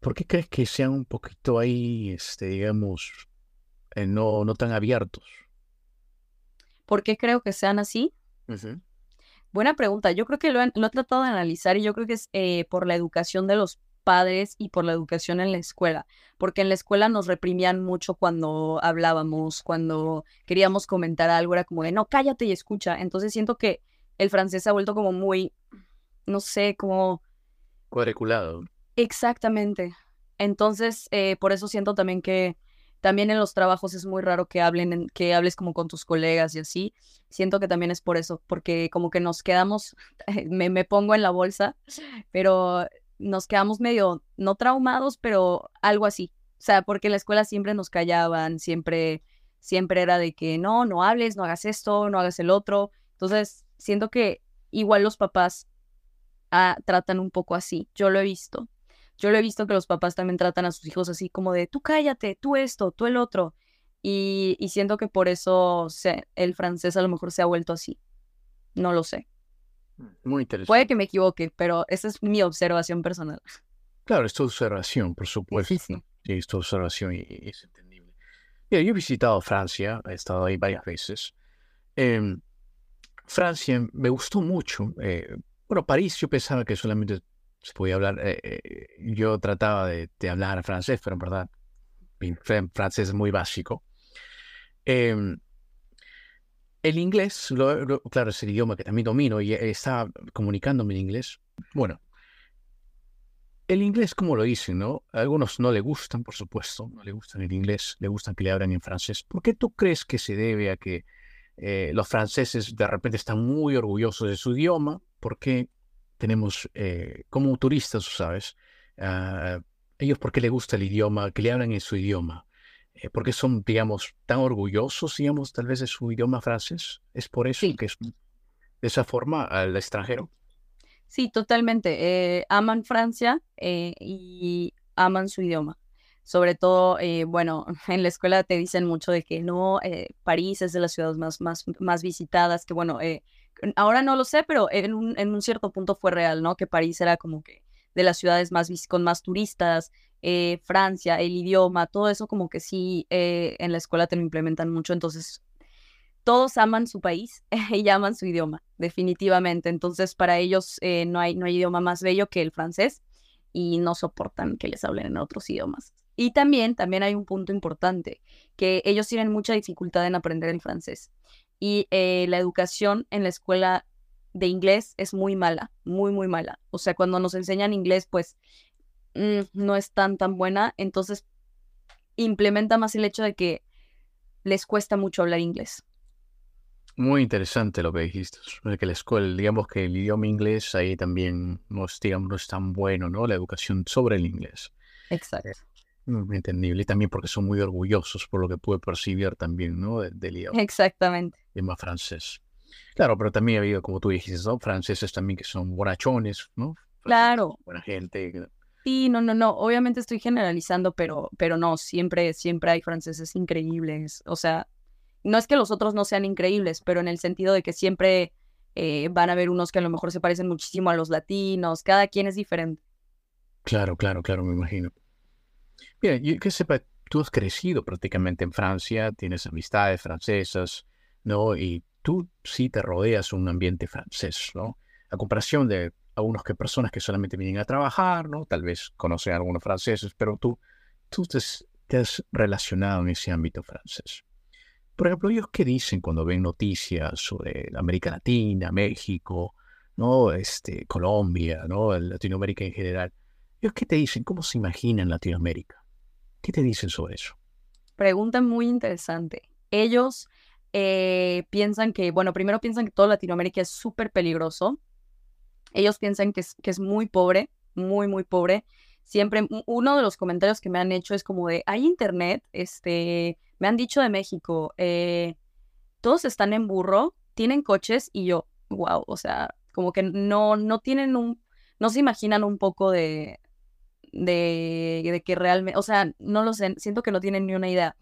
¿Por qué crees que sean un poquito ahí, este, digamos, eh, no, no tan abiertos? ¿Por qué creo que sean así? Buena pregunta. Yo creo que lo, he tratado de analizar y yo creo que es eh, por la educación de los padres y por la educación en la escuela, porque en la escuela nos reprimían mucho cuando hablábamos, cuando queríamos comentar algo, era como de, no, cállate y escucha. Entonces siento que el francés se ha vuelto como muy, no sé, como... Cuadriculado. Exactamente. Entonces, eh, por eso siento también que también en los trabajos es muy raro que hablen, que hables como con tus colegas y así. Siento que también es por eso, porque como que nos quedamos, me, me pongo en la bolsa, pero nos quedamos medio, no traumados, pero algo así. O sea, porque en la escuela siempre nos callaban, siempre, siempre era de que no, no hables, no hagas esto, no hagas el otro. Entonces, siento que igual los papás ah, tratan un poco así. Yo lo he visto. Yo lo he visto que los papás también tratan a sus hijos así como de tú cállate, tú esto, tú el otro. Y, y siento que por eso el francés a lo mejor se ha vuelto así. No lo sé. Muy interesante. Puede que me equivoque, pero esa es mi observación personal. Claro, es tu observación, por supuesto. Sí, sí. es tu observación y, es entendible. Mira, yo he visitado Francia, he estado ahí varias veces. Em, Francia me gustó mucho. Eh, bueno, París yo pensaba que solamente se podía hablar, eh, eh, yo trataba de, hablar francés, pero en verdad mi francés es muy básico. Em, el inglés, claro, es el idioma que también domino y estaba comunicándome en inglés. Bueno, el inglés, como lo dicen, ¿no? A algunos no le gustan, por supuesto, no le gustan el inglés, le gustan que le hablen en francés. ¿Por qué tú crees que se debe a que eh, los franceses de repente están muy orgullosos de su idioma? Porque tenemos, eh, como turistas, ¿sabes? Uh, ellos, ¿por qué les gusta el idioma? Que le hablan en su idioma. Eh, porque son, digamos, tan orgullosos, digamos, tal vez de su idioma francés. Es por eso que es de esa forma al extranjero. Sí, totalmente. Eh, aman Francia eh, y aman su idioma. Sobre todo, bueno, en la escuela te dicen mucho de que no, París es de las ciudades más, más, más visitadas, que bueno, ahora no lo sé, pero en un, en un cierto punto fue real, ¿no? Que París era como que de las ciudades más con más turistas, eh, Francia, el idioma, todo eso como que sí eh, en la escuela te lo implementan mucho, entonces todos aman su país y aman su idioma, definitivamente. Entonces para ellos eh, no, hay, no hay idioma más bello que el francés y no soportan que les hablen en otros idiomas. Y también, también hay un punto importante, que ellos tienen mucha dificultad en aprender el francés. Y la educación en la escuela de inglés es muy mala, muy, muy mala. O sea, cuando nos enseñan inglés, pues Mm, no es tan tan buena, entonces implementa más el hecho de que les cuesta mucho hablar inglés. Muy interesante lo que dijiste, que la escuela, digamos que el idioma inglés ahí también no es, digamos, no es tan bueno, ¿no? La educación sobre el inglés. Exacto. Mm, entendible, y también porque son muy orgullosos por lo que puede percibir también, ¿no? Del idioma. Exactamente. Idioma francés. Claro, pero también ha habido, como tú dijiste, ¿no? Franceses también que son bonachones, ¿no? Claro. Buena gente, Sí, no, no, no. Obviamente estoy generalizando, pero, pero no, siempre, siempre hay franceses increíbles. O sea, no es que los otros no sean increíbles, pero en el sentido de que siempre eh, van a haber unos que a lo mejor se parecen muchísimo a los latinos. Cada quien es diferente. Claro, claro, claro, me imagino. Mira, yo que sepa, tú has crecido prácticamente en Francia, tienes amistades francesas, ¿no? Y tú sí te rodeas un ambiente francés, ¿no? A comparación de a unos que personas que solamente vienen a trabajar, ¿no? Tal vez conocen a algunos franceses, pero tú, tú te, has relacionado en ese ámbito francés. Por ejemplo, ellos qué dicen cuando ven noticias sobre América Latina, México, ¿no? Este, Colombia, ¿no? Latinoamérica en general. ¿Ellos qué te dicen? ¿Cómo se imaginan Latinoamérica? ¿Qué te dicen sobre eso? Pregunta muy interesante. Ellos eh, piensan que, bueno, primero piensan que toda Latinoamérica es súper peligroso, ellos piensan que es, que es muy pobre, muy, muy pobre. siempre uno de los comentarios que me han hecho es como de, hay internet, este, me han dicho de México, eh, todos están en burro, tienen coches y yo, wow, o sea, como que no, no tienen un, no se imaginan un poco de, de, de que realmente, o sea, no lo sé, siento que no tienen ni una idea.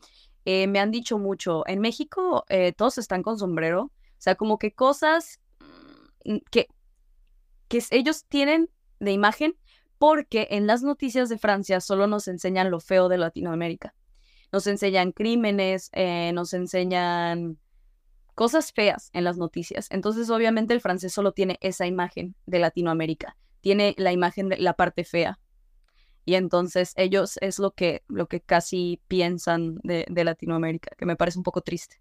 Eh, me han dicho mucho, en México eh, todos están con sombrero, o sea, como que cosas mm, que, que ellos tienen de imagen, porque en las noticias de Francia solo nos enseñan lo feo de Latinoamérica. Nos enseñan crímenes, eh, nos enseñan cosas feas en las noticias. Entonces, obviamente, el francés solo tiene esa imagen de Latinoamérica, tiene la imagen de la parte fea. Y entonces ellos es lo que, lo que casi piensan de, de Latinoamérica, que me parece un poco triste.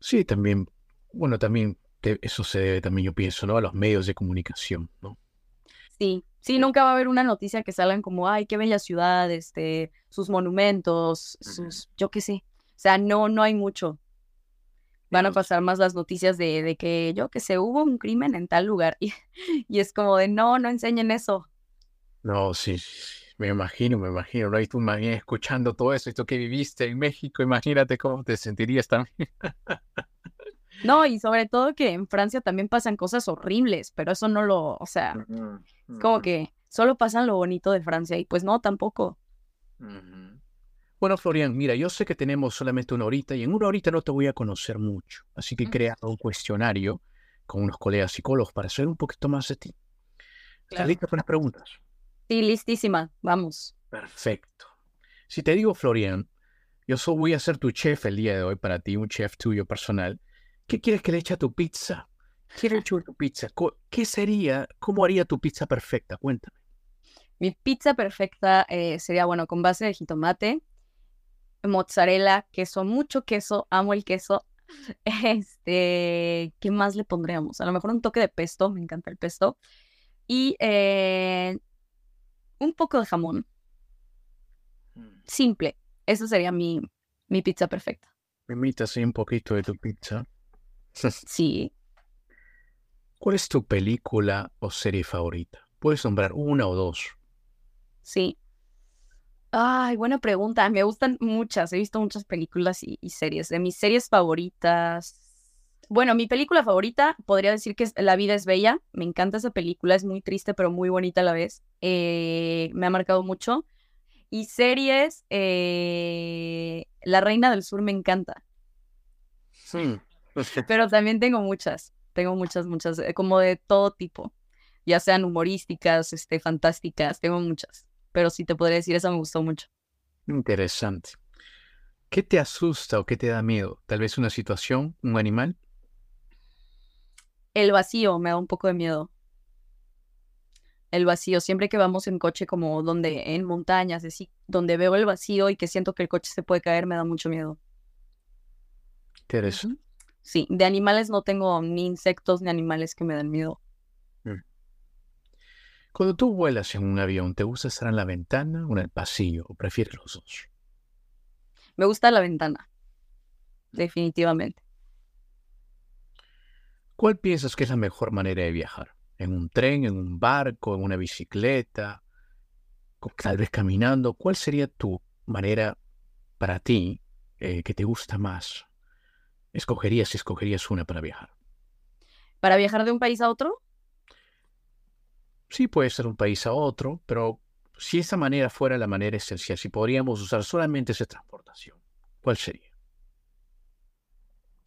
Sí, también, bueno, también eso se debe también, yo pienso, ¿no? A los medios de comunicación, ¿no? Sí, sí, nunca va a haber una noticia que salgan como, ay, qué bella ciudad, este, sus monumentos, sus, yo qué sé. O sea, no, no hay mucho. Van a pasar más las noticias de, de que, yo qué sé, hubo un crimen en tal lugar. Y, y es como de, no, no enseñen eso. No, sí, me imagino, me imagino, ¿no? Y tú imaginas escuchando todo eso, esto que viviste en México, imagínate cómo te sentirías también. No, y sobre todo que en Francia también pasan cosas horribles, pero eso no lo, o sea, es como que solo pasan lo bonito de Francia y pues no, tampoco. Bueno, Florian, mira, yo sé que tenemos solamente una horita y en una horita no te voy a conocer mucho, así que he creado un cuestionario con unos colegas psicólogos para saber un poquito más de ti. ¿Estás lista con las preguntas? Sí, listísima, vamos. Perfecto. Si te digo, Florian, yo voy a ser tu chef el día de hoy para ti, un chef tuyo personal. ¿Qué quieres que le eche a tu pizza? ¿Qué le eche a tu pizza? ¿Qué sería, cómo haría tu pizza perfecta? Cuéntame. Mi pizza perfecta eh, sería, bueno, con base de jitomate, mozzarella, queso, mucho queso, amo el queso. Este, ¿qué más le pondríamos? A lo mejor un toque de pesto, me encanta el pesto. Y eh, un poco de jamón. Mm. Simple. Esa sería mi, mi pizza perfecta. Me imitas un poquito de tu pizza. Sí. ¿Cuál es tu película o serie favorita? Puedes nombrar una o dos. Sí. Ay, buena pregunta. Me gustan muchas. He visto muchas películas y, series. De mis series favoritas. Bueno, mi película favorita podría decir que es La vida es bella. Me encanta esa película. Es muy triste, pero muy bonita a la vez. Eh, me ha marcado mucho. Y series, eh, La Reina del Sur me encanta. Sí. Pero también tengo muchas, tengo muchas, muchas, eh, como de todo tipo, ya sean humorísticas, este, fantásticas, tengo muchas. Pero sí te podría decir, esa me gustó mucho. Interesante. ¿Qué te asusta o qué te da miedo? ¿Tal vez una situación, un animal? El vacío me da un poco de miedo. El vacío, siempre que vamos en coche como donde en montañas, así, donde veo el vacío y que siento que el coche se puede caer, me da mucho miedo. Interesante. Sí, de animales no tengo ni insectos ni animales que me den miedo. Mm. Cuando tú vuelas en un avión, ¿te gusta estar en la ventana o en el pasillo? ¿O prefieres los dos? Me gusta la ventana, definitivamente. ¿Cuál piensas que es la mejor manera de viajar? ¿En un tren, en un barco, en una bicicleta? Tal vez caminando. ¿Cuál sería tu manera para ti eh, que te gusta más? escogerías si escogerías una para viajar? ¿Para viajar de un país a otro? Sí, puede ser un país a otro, pero si esa manera fuera la manera esencial, si podríamos usar solamente esa transportación, ¿cuál sería?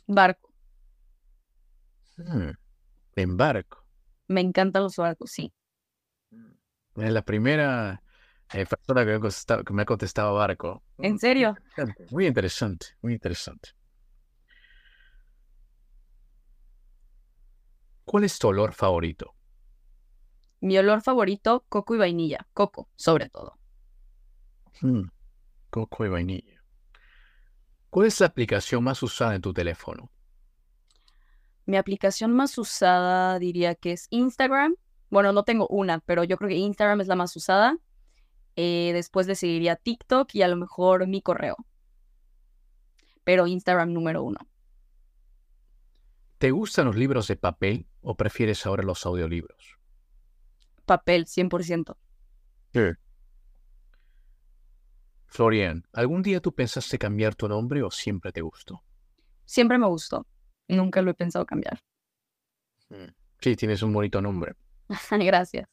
Barco. En barco. Me encantan los barcos, sí. Es la primera eh, persona que me, que me ha contestado barco. ¿En serio? Muy interesante, muy interesante. ¿Cuál es tu olor favorito? Mi olor favorito, coco y vainilla. Coco, sobre todo. Hmm, coco y vainilla. ¿Cuál es la aplicación más usada en tu teléfono? Mi aplicación más usada diría que es Instagram. Bueno, no tengo una, pero yo creo que Instagram es la más usada. Eh, después le seguiría TikTok y a lo mejor mi correo. Pero Instagram número uno. ¿Te gustan los libros de papel o prefieres ahora los audiolibros? Papel, 100%. Florian, ¿algún día tú pensaste cambiar tu nombre o siempre te gustó? Siempre me gustó. Nunca lo he pensado cambiar. Mm. Sí, tienes un bonito nombre. Gracias.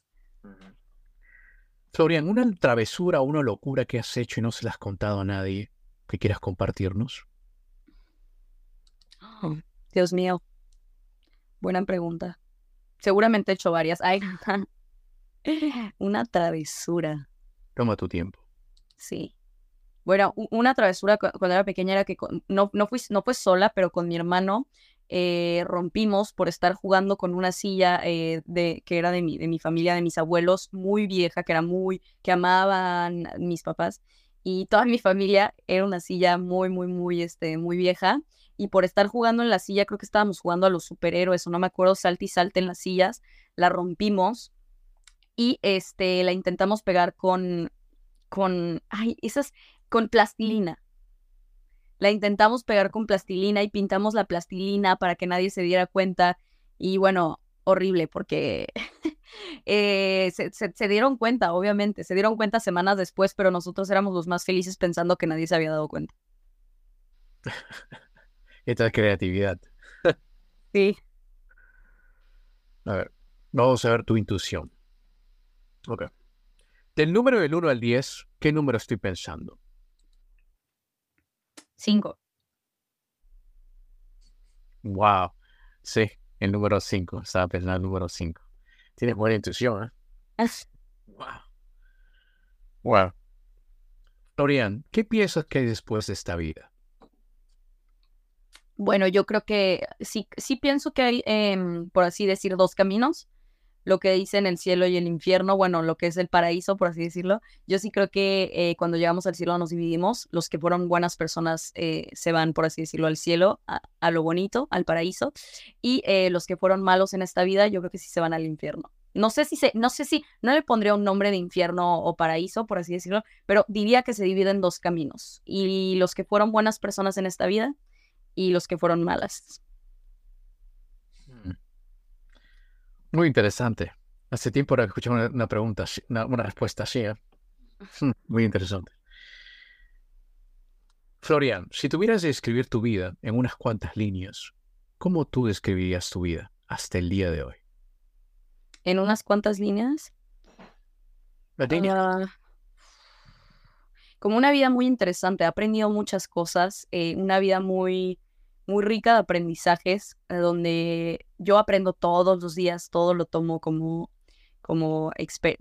Florian, ¿una travesura o una locura que has hecho y no se la has contado a nadie que quieras compartirnos? Dios mío. Buena pregunta. Seguramente he hecho varias. Ay, una travesura. Toma tu tiempo. Sí. Bueno, una travesura cuando era pequeña era que no, no, fui, no fue sola, pero con mi hermano eh, rompimos por estar jugando con una silla eh, de, que era de mi, de mi familia, de mis abuelos, muy vieja, que era muy, que amaban mis papás. Y toda mi familia era una silla muy, muy, muy, este, muy vieja. Y por estar jugando en la silla, creo que estábamos jugando a los superhéroes, o no me acuerdo, salte y salte en las sillas, la rompimos y este, la intentamos pegar con, con, ay, esas, con plastilina la intentamos pegar con plastilina y pintamos la plastilina para que nadie se diera cuenta. Y bueno, horrible porque eh, se, dieron cuenta, obviamente, se dieron cuenta semanas después, pero nosotros éramos los más felices pensando que nadie se había dado cuenta. Esta es creatividad. sí. A ver, vamos a ver tu intuición. Ok. Del número del 1 al 10, ¿qué número estoy pensando? Cinco. Wow. Sí, el número cinco. Estaba pensando en el número cinco. Tienes buena intuición, ¿eh? wow. Wow. Florian, ¿qué piensas que hay después de esta vida? Bueno, yo creo que sí, sí pienso que hay, em, por así decir, dos caminos lo que dicen el cielo y el infierno, bueno, lo que es el paraíso, por así decirlo. Yo sí creo que eh, cuando llegamos al cielo nos dividimos. Los que fueron buenas personas eh, se van, por así decirlo, al cielo, a, lo bonito, al paraíso. Y eh, los que fueron malos en esta vida, yo creo que sí se van al infierno. No sé si se, no sé si, no le pondría un nombre de infierno o paraíso, por así decirlo, pero diría que se divide en dos caminos. Y los que fueron buenas personas en esta vida y los que fueron malas. Muy interesante. Hace tiempo era que escuchaba una, pregunta, una, respuesta así. ¿eh? Muy interesante. Florian, si tuvieras que escribir tu vida en unas cuantas líneas, ¿cómo tú describirías tu vida hasta el día de hoy? ¿En unas cuantas líneas? Uh, como una vida muy interesante. He aprendido muchas cosas. Eh, una vida muy muy rica de aprendizajes, eh, donde yo aprendo todos los días, todo lo tomo como, como,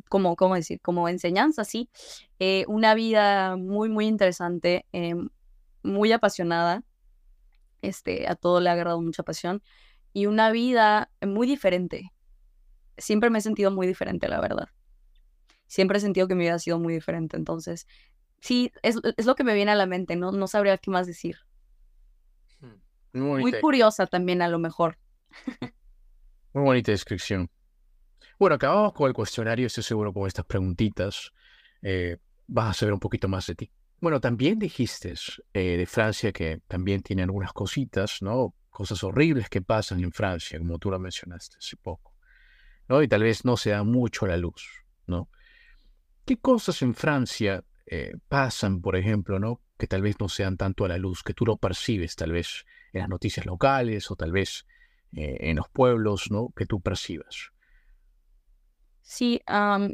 como ¿cómo decir? Como enseñanza, sí. Eh, una vida muy, muy interesante, eh, muy apasionada, este, a todo le ha agarrado mucha pasión, y una vida muy diferente. Siempre me he sentido muy diferente, la verdad. Siempre he sentido que mi vida ha sido muy diferente, entonces, sí, es, es lo que me viene a la mente, no, no sabría qué más decir. Muy, curiosa también a lo mejor. Muy bonita descripción. Bueno, acabamos con el cuestionario, estoy seguro con estas preguntitas eh, vas a saber un poquito más de ti. Bueno, también dijiste eh, de Francia que también tiene algunas cositas, ¿no? Cosas horribles que pasan en Francia, como tú lo mencionaste hace poco, ¿no? Y tal vez no se da mucho a la luz, ¿no? ¿Qué cosas en Francia eh, pasan, por ejemplo, ¿no? Que tal vez no sean tanto a la luz, que tú lo percibes tal vez en las noticias locales o tal vez eh, en los pueblos, ¿no? Que tú percibas. Sí,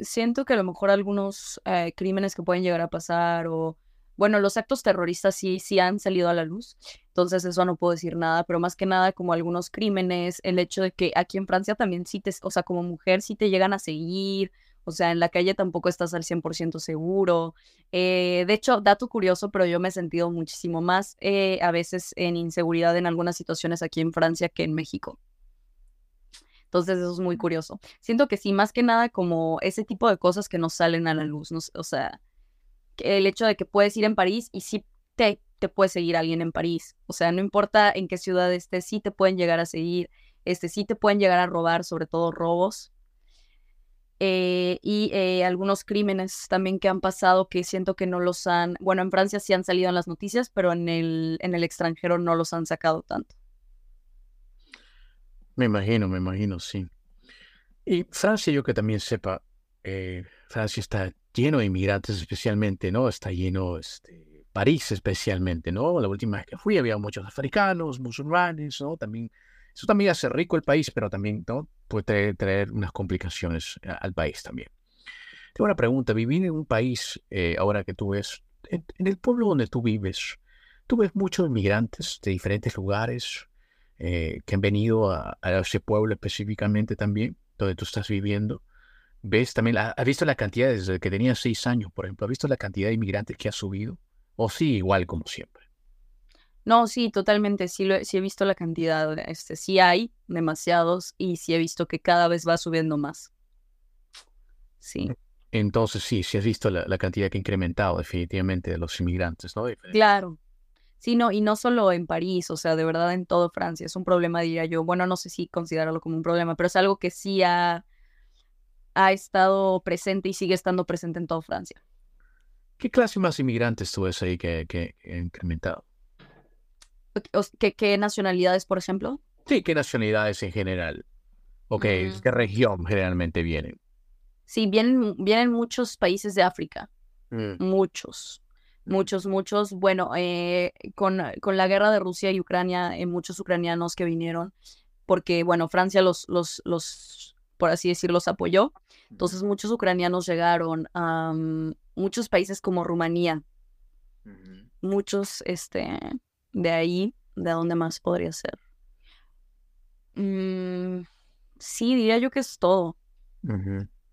siento que a lo mejor algunos eh, crímenes que pueden llegar a pasar o, bueno, los actos terroristas sí, sí han salido a la luz, entonces eso no puedo decir nada, pero más que nada como algunos crímenes, el hecho de que aquí en Francia también sí te, o sea, como mujer sí te llegan a seguir o sea, en la calle tampoco estás al 100% seguro. Eh, de hecho, dato curioso, pero yo me he sentido muchísimo más eh, a veces en inseguridad en algunas situaciones aquí en Francia que en México. Entonces eso es muy curioso. Siento que sí, más que nada como ese tipo de cosas que no salen a la luz, o sea, el hecho de que puedes ir en París y sí te, te puede seguir alguien en París. O sea, no importa en qué ciudad estés, sí te pueden llegar a seguir, este, sí te pueden llegar a robar, sobre todo robos. Eh, y eh, algunos crímenes también que han pasado que siento que no los han, bueno, en Francia sí han salido en las noticias, pero en el, en el extranjero no los han sacado tanto. Me imagino, me imagino, sí. Y Francia, yo que también sepa, eh, Francia está lleno de inmigrantes especialmente, ¿no? Está lleno, este, París especialmente, ¿no? La última vez que fui había muchos africanos, musulmanes, ¿no? También, eso también hace rico el país, pero también, ¿no? Puede traer, unas complicaciones al país también. Tengo una pregunta, vivir en un país, eh, ahora que tú ves, en, el pueblo donde tú vives, tú ves muchos inmigrantes de diferentes lugares eh, que han venido a, ese pueblo específicamente también, donde tú estás viviendo ves también, ¿has visto la cantidad desde que tenía seis años, por ejemplo? ¿Has visto la cantidad de inmigrantes que ha subido? ¿O sí, igual como siempre? No, sí, totalmente. Sí, lo, sí he visto la cantidad. Este, sí hay demasiados y sí he visto que cada vez va subiendo más. Sí. Entonces sí, sí has visto la, cantidad que ha incrementado definitivamente de los inmigrantes, ¿no? Claro. Sí, no, y no solo en París, o sea, de verdad en todo Francia. Es un problema, diría yo. Bueno, no sé si considerarlo como un problema, pero es algo que sí ha ha estado presente y sigue estando presente en toda Francia. ¿Qué clase más inmigrantes tú ves ahí que, que incrementado? ¿Qué, nacionalidades, por ejemplo? Sí, ¿qué nacionalidades en general? ¿O qué, qué región generalmente vienen? Sí, vienen, vienen muchos países de África. Mm. Muchos. Mm. Muchos, muchos. Bueno, eh, con, con, la guerra de Rusia y Ucrania, eh, muchos ucranianos que vinieron porque, bueno, Francia los, los, los por así decirlo, los apoyó. Entonces muchos ucranianos llegaron a muchos países como Rumanía, muchos este, de ahí, ¿de dónde más podría ser? Mm, sí, diría yo que es todo.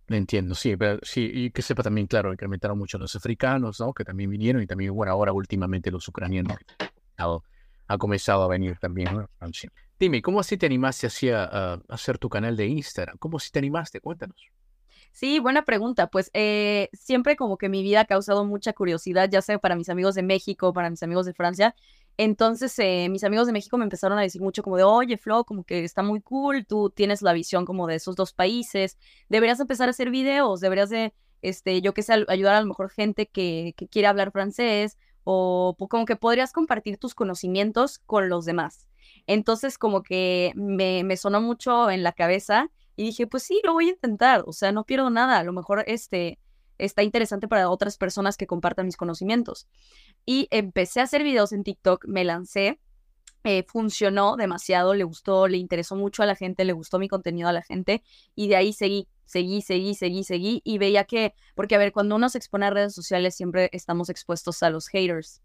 Entiendo, sí, pero sí, y que sepa también, claro, incrementaron mucho los africanos, ¿no? Que también vinieron y también, bueno, ahora últimamente los ucranianos han comenzado a venir también Francia. Dime, ¿cómo así te animaste hacia, a hacer tu canal de Instagram? ¿Cómo así te animaste? Cuéntanos. Sí, buena pregunta. Pues eh, siempre como que mi vida ha causado mucha curiosidad, ya sea para mis amigos de México, para mis amigos de Francia. Entonces, eh, mis amigos de México me empezaron a decir mucho como de, oye, Flo, como que está muy cool, tú tienes la visión como de esos dos países, deberías empezar a hacer videos, deberías de, este, yo qué sé, ayudar a lo mejor gente que, que quiere hablar francés o como que podrías compartir tus conocimientos con los demás. Entonces como que me, me sonó mucho en la cabeza y dije, pues sí, lo voy a intentar, o sea, no pierdo nada, a lo mejor este está interesante para otras personas que compartan mis conocimientos. Y empecé a hacer videos en TikTok, me lancé, eh, funcionó demasiado, le gustó, le interesó mucho a la gente, le gustó mi contenido a la gente y de ahí seguí, seguí, seguí, seguí, seguí y veía que, porque a ver, cuando uno se expone a redes sociales siempre estamos expuestos a los haters.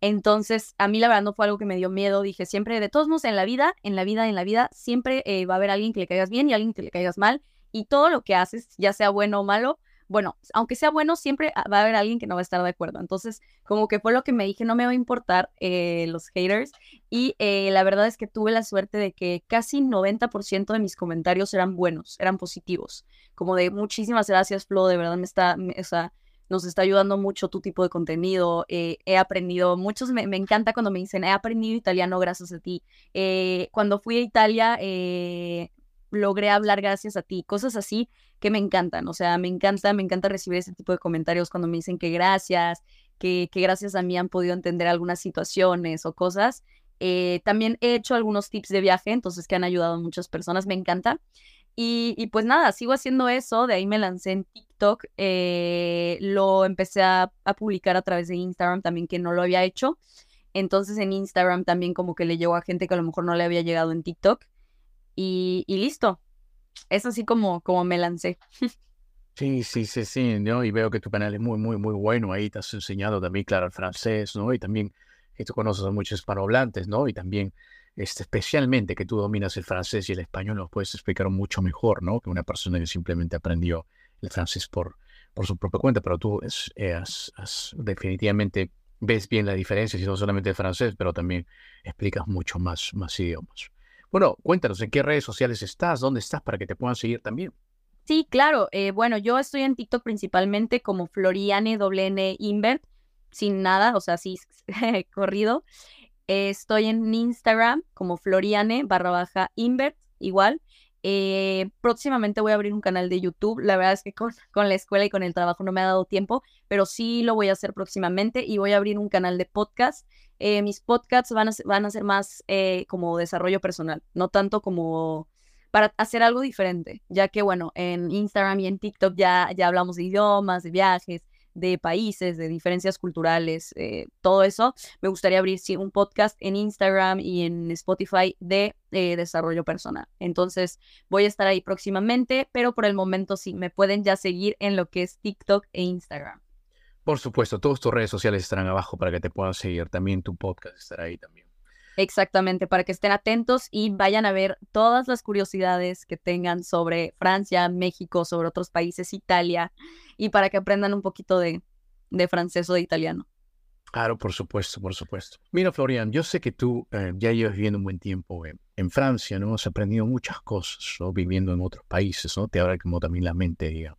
Entonces, a mí la verdad no fue algo que me dio miedo. Dije, siempre, de todos modos, en la vida, en la vida, en la vida, siempre eh, va a haber alguien que le caigas bien y alguien que le caigas mal. Y todo lo que haces, ya sea bueno o malo, bueno, aunque sea bueno, siempre va a haber alguien que no va a estar de acuerdo. Entonces, como que fue lo que me dije, no me va a importar eh, los haters. Y eh, la verdad es que tuve la suerte de que casi 90% de mis comentarios eran buenos, eran positivos. Como de muchísimas gracias, Flo, de verdad me está, nos está ayudando mucho tu tipo de contenido. Eh, he aprendido, muchos me, encanta cuando me dicen, he aprendido italiano gracias a ti. Cuando fui a Italia, eh, logré hablar gracias a ti. Cosas así que me encantan. O sea, me encanta, me encanta recibir ese tipo de comentarios cuando me dicen que gracias, que, que gracias a mí han podido entender algunas situaciones o cosas. también he hecho algunos tips de viaje, entonces que han ayudado a muchas personas, me encanta. Y, pues nada, sigo haciendo eso, de ahí me lancé en TikTok, eh, lo empecé a, publicar a través de Instagram también, que no lo había hecho. Entonces en Instagram también como que le llegó a gente que a lo mejor no le había llegado en TikTok. Y, listo. Es así como, como me lancé. Sí, sí, sí, sí, ¿no? Y veo que tu canal es muy, muy, muy bueno. Ahí te has enseñado también, claro, el francés, ¿no? Y también que tú conoces a muchos hispanohablantes, ¿no? Y también este, especialmente que tú dominas el francés y el español, nos puedes explicar mucho mejor, ¿no? Que una persona que simplemente aprendió el francés por, por su propia cuenta, pero tú es, eh, definitivamente ves bien la diferencia, y no solamente el francés, pero también explicas mucho más, más idiomas. Bueno, cuéntanos, ¿en qué redes sociales estás? ¿Dónde estás para que te puedan seguir también? Sí, claro. Eh, bueno, yo estoy en TikTok principalmente como Floriane WN Invert, sin nada, o sea, sí, corrido estoy en Instagram como Floriane barra baja Invert, igual. Eh, próximamente voy a abrir un canal de YouTube. La verdad es que con, la escuela y con el trabajo no me ha dado tiempo, pero sí lo voy a hacer próximamente y voy a abrir un canal de podcast. Eh, mis podcasts van a, van a ser más eh, como desarrollo personal, no tanto como para hacer algo diferente, ya que bueno, en Instagram y en TikTok ya, ya hablamos de idiomas, de viajes, de países, de diferencias culturales, eh, todo eso. Me gustaría abrir sí, un podcast en Instagram y en Spotify de eh, desarrollo personal. Entonces voy a estar ahí próximamente, pero por el momento sí, me pueden ya seguir en lo que es TikTok e Instagram. Por supuesto, todas tus redes sociales estarán abajo para que te puedan seguir. También tu podcast estará ahí también. Exactamente, para que estén atentos y vayan a ver todas las curiosidades que tengan sobre Francia, México, sobre otros países, Italia, y para que aprendan un poquito de, francés o de italiano. Claro, por supuesto, por supuesto. Mira, Florian, yo sé que tú eh, ya llevas viviendo un buen tiempo en Francia, ¿no? Has aprendido muchas cosas, ¿no? Viviendo en otros países, ¿no? Te abre como también la mente, digamos.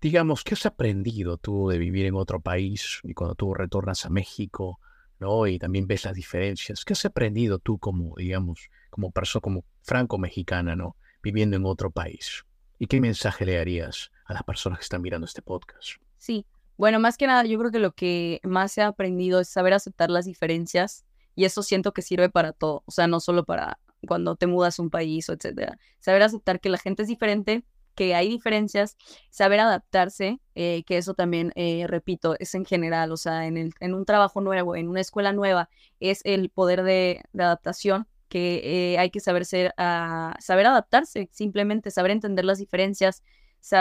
Digamos, ¿qué has aprendido tú de vivir en otro país y cuando tú retornas a México? ¿No? Y también ves las diferencias. ¿Qué has aprendido tú como, digamos, como persona, como franco-mexicana, ¿no? Viviendo en otro país. ¿Y qué mensaje le darías a las personas que están mirando este podcast? Sí, bueno, más que nada, yo creo que lo que más he aprendido es saber aceptar las diferencias y eso siento que sirve para todo, o sea, no solo para cuando te mudas a un país o etcétera. Saber aceptar que la gente es diferente que hay diferencias, saber adaptarse, eh, que eso también, eh, repito, es en general, o sea, en, el, en un trabajo nuevo, en una escuela nueva, es el poder de, adaptación que eh, hay que saber ser, ah, saber adaptarse, simplemente saber entender las diferencias,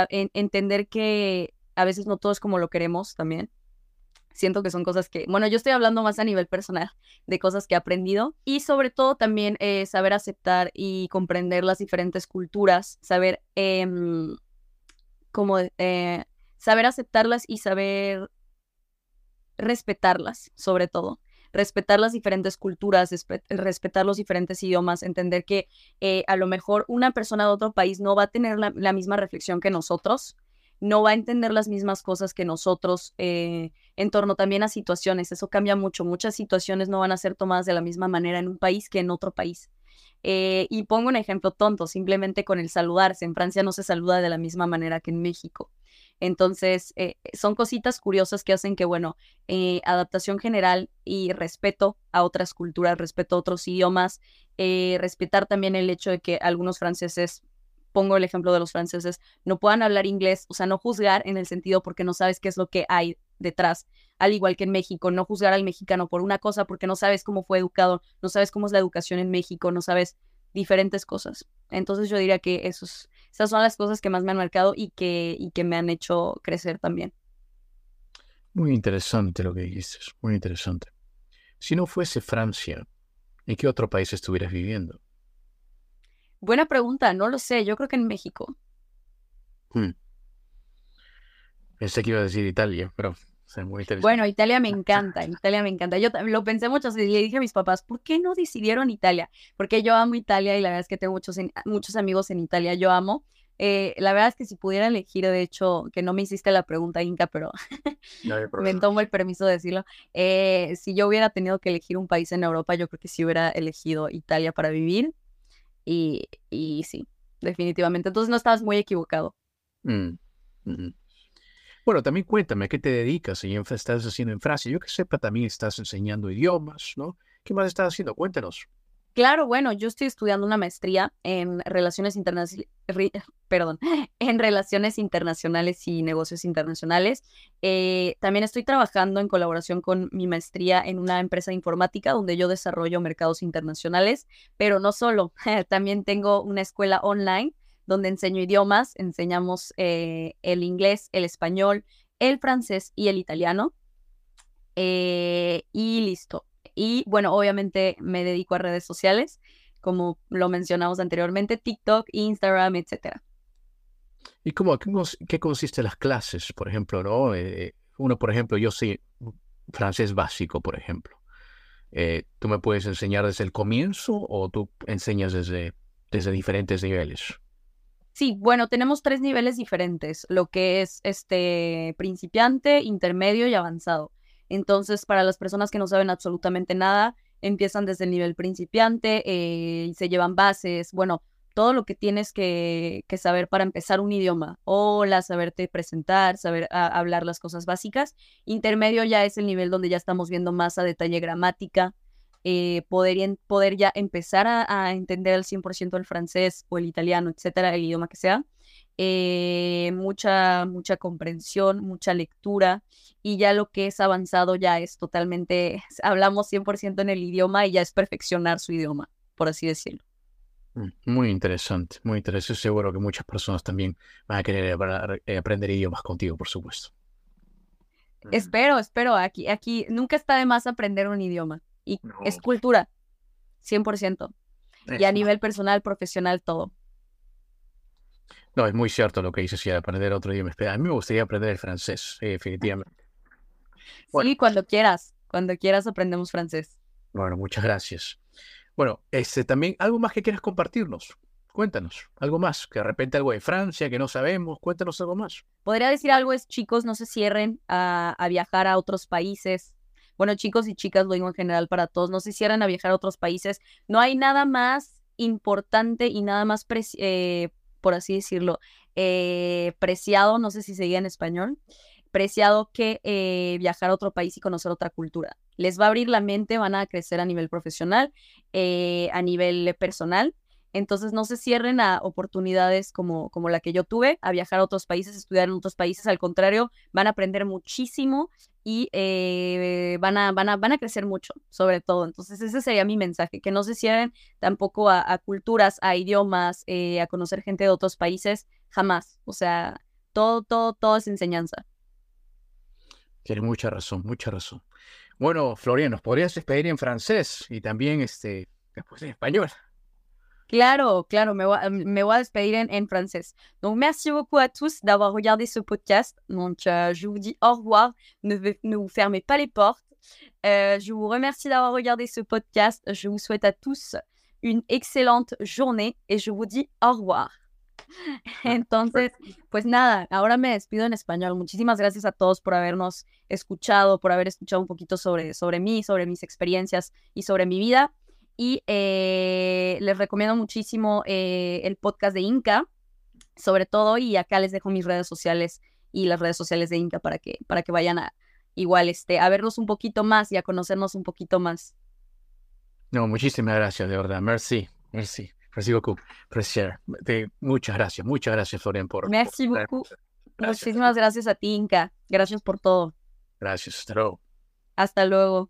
entender que a veces no todo es como lo queremos también, siento que son cosas que, bueno, yo estoy hablando más a nivel personal de cosas que he aprendido y sobre todo también eh, saber aceptar y comprender las diferentes culturas, saber eh, como eh, saber aceptarlas y saber respetarlas, sobre todo. Respetar las diferentes culturas, respetar los diferentes idiomas, entender que eh, a lo mejor una persona de otro país no va a tener la misma reflexión que nosotros, no va a entender las mismas cosas que nosotros eh, en torno también a situaciones. Eso cambia mucho. Muchas situaciones no van a ser tomadas de la misma manera en un país que en otro país. Eh, y pongo un ejemplo tonto, simplemente con el saludarse. En Francia no se saluda de la misma manera que en México. Entonces, eh, son cositas curiosas que hacen que, bueno, adaptación general y respeto a otras culturas, respeto a otros idiomas, respetar también el hecho de que algunos franceses pongo el ejemplo de los franceses, no puedan hablar inglés, o sea, no juzgar en el sentido porque no sabes qué es lo que hay detrás, al igual que en México, no juzgar al mexicano por una cosa porque no sabes cómo fue educado, no sabes cómo es la educación en México, no sabes diferentes cosas. Entonces yo diría que esos, esas son las cosas que más me han marcado y que, y que me han hecho crecer también. Muy interesante lo que dijiste, muy interesante. Si no fuese Francia, ¿en qué otro país estuvieras viviendo? Buena pregunta, no lo sé, yo creo que en México. Hmm. Pensé que iba a decir Italia, pero muy interesante. Bueno, Italia me encanta, Italia me encanta. Yo lo pensé mucho y le dije a mis papás, ¿por qué no decidieron Italia? Porque yo amo Italia y la verdad es que tengo muchos, muchos amigos en Italia, yo amo. Eh, la verdad es que si pudiera elegir, de hecho, que no me hiciste la pregunta, Inca, pero me tomo el permiso de decirlo. Eh, si yo hubiera tenido que elegir un país en Europa, yo creo que sí hubiera elegido Italia para vivir. Y, y sí, definitivamente. Entonces no estabas muy equivocado. Mm, bueno, también cuéntame, ¿a qué te dedicas y estás haciendo en Francia? Yo que sepa, también estás enseñando idiomas, ¿no? ¿Qué más estás haciendo? Cuéntanos. Claro, bueno, yo estoy estudiando una maestría en relaciones internacionales, perdón, en relaciones internacionales y negocios internacionales. Eh, también estoy trabajando en colaboración con mi maestría en una empresa de informática donde yo desarrollo mercados internacionales, pero no solo, también tengo una escuela online donde enseño idiomas, enseñamos eh, el inglés, el español, el francés y el italiano. Eh, y listo. Y bueno, obviamente me dedico a redes sociales, como lo mencionamos anteriormente, TikTok, Instagram, etcétera. ¿Y cómo, qué, consiste las clases, por ejemplo? ¿no? Eh, uno, por ejemplo, yo soy francés básico, por ejemplo. ¿Tú me puedes enseñar desde el comienzo o tú enseñas desde, desde diferentes niveles? Sí, bueno, tenemos tres niveles diferentes, lo que es este principiante, intermedio y avanzado. Entonces, para las personas que no saben absolutamente nada, empiezan desde el nivel principiante eh, y se llevan bases, bueno, todo lo que tienes que, saber para empezar un idioma. Hola, saberte presentar, saber hablar las cosas básicas. Intermedio ya es el nivel donde ya estamos viendo más a detalle gramática, eh, poder, poder ya empezar a, entender al 100% el francés o el italiano, etcétera, el idioma que sea. Eh, mucha, mucha comprensión, mucha lectura y ya lo que es avanzado ya es totalmente, hablamos 100% en el idioma y ya es perfeccionar su idioma, por así decirlo. Mm, muy interesante, muy interesante. Seguro que muchas personas también van a querer eh, aprender idiomas contigo, por supuesto. Espero, espero. Aquí, aquí nunca está de más aprender un idioma. Y es cultura, 100%. Y a nivel personal, profesional, todo. No, es muy cierto lo que dices, sí, aprender otro idioma. A mí me gustaría aprender el francés, definitivamente. Sí, cuando quieras, cuando quieras aprendemos francés. Bueno, muchas gracias. Bueno, este, también algo más que quieras compartirnos. Cuéntanos, algo más, que de repente algo de Francia que no sabemos, cuéntanos algo más. Podría decir algo es, chicos, no se cierren a, a viajar a otros países. Bueno, chicos y chicas, lo digo en general para todos, no se cierren a viajar a otros países. No hay nada más importante y nada más eh, por así decirlo, eh, preciado, no sé si seguía en español, preciado que eh, viajar a otro país y conocer otra cultura. Les va a abrir la mente, van a crecer a nivel profesional, eh, a nivel personal. Entonces no se cierren a oportunidades como, como la que yo tuve, a viajar a otros países, estudiar en otros países. Al contrario, van a aprender muchísimo y eh, van, a, van, a, van a crecer mucho, sobre todo. Entonces, ese sería mi mensaje, que no se cierren tampoco a, culturas, a idiomas, eh, a conocer gente de otros países, jamás. O sea, todo, todo, todo es enseñanza. Tienes mucha razón, mucha razón. Bueno, Florian, ¿nos podrías despedir en francés y también este, después en español? Claro, claro, me voy, me voy a despedir en, en, français. Donc, merci beaucoup à tous d'avoir regardé ce podcast. Donc, euh, je vous dis au revoir. Ne, ne vous fermez pas les portes. Euh, je vous remercie d'avoir regardé ce podcast. Je vous souhaite à tous une excellente journée et je vous dis au revoir. Entonces, pues nada, ahora me despido en español. Muchísimas gracias a todos por habernos escuchado, por haber escuchado un poquito sobre, sobre mí, sobre mis experiencias y sobre mi vida. Y eh, les recomiendo muchísimo eh, el podcast de Inca, sobre todo, y acá les dejo mis redes sociales y las redes sociales de Inca para que, para que vayan a igual este, a vernos un poquito más y a conocernos un poquito más. No, muchísimas gracias, de verdad. Merci, merci. Merci beaucoup. Muchas gracias, muchas gracias, Florian, por. Merci beaucoup. Muchísimas gracias a ti, Inca. Gracias por todo. Gracias, hasta luego. Hasta luego.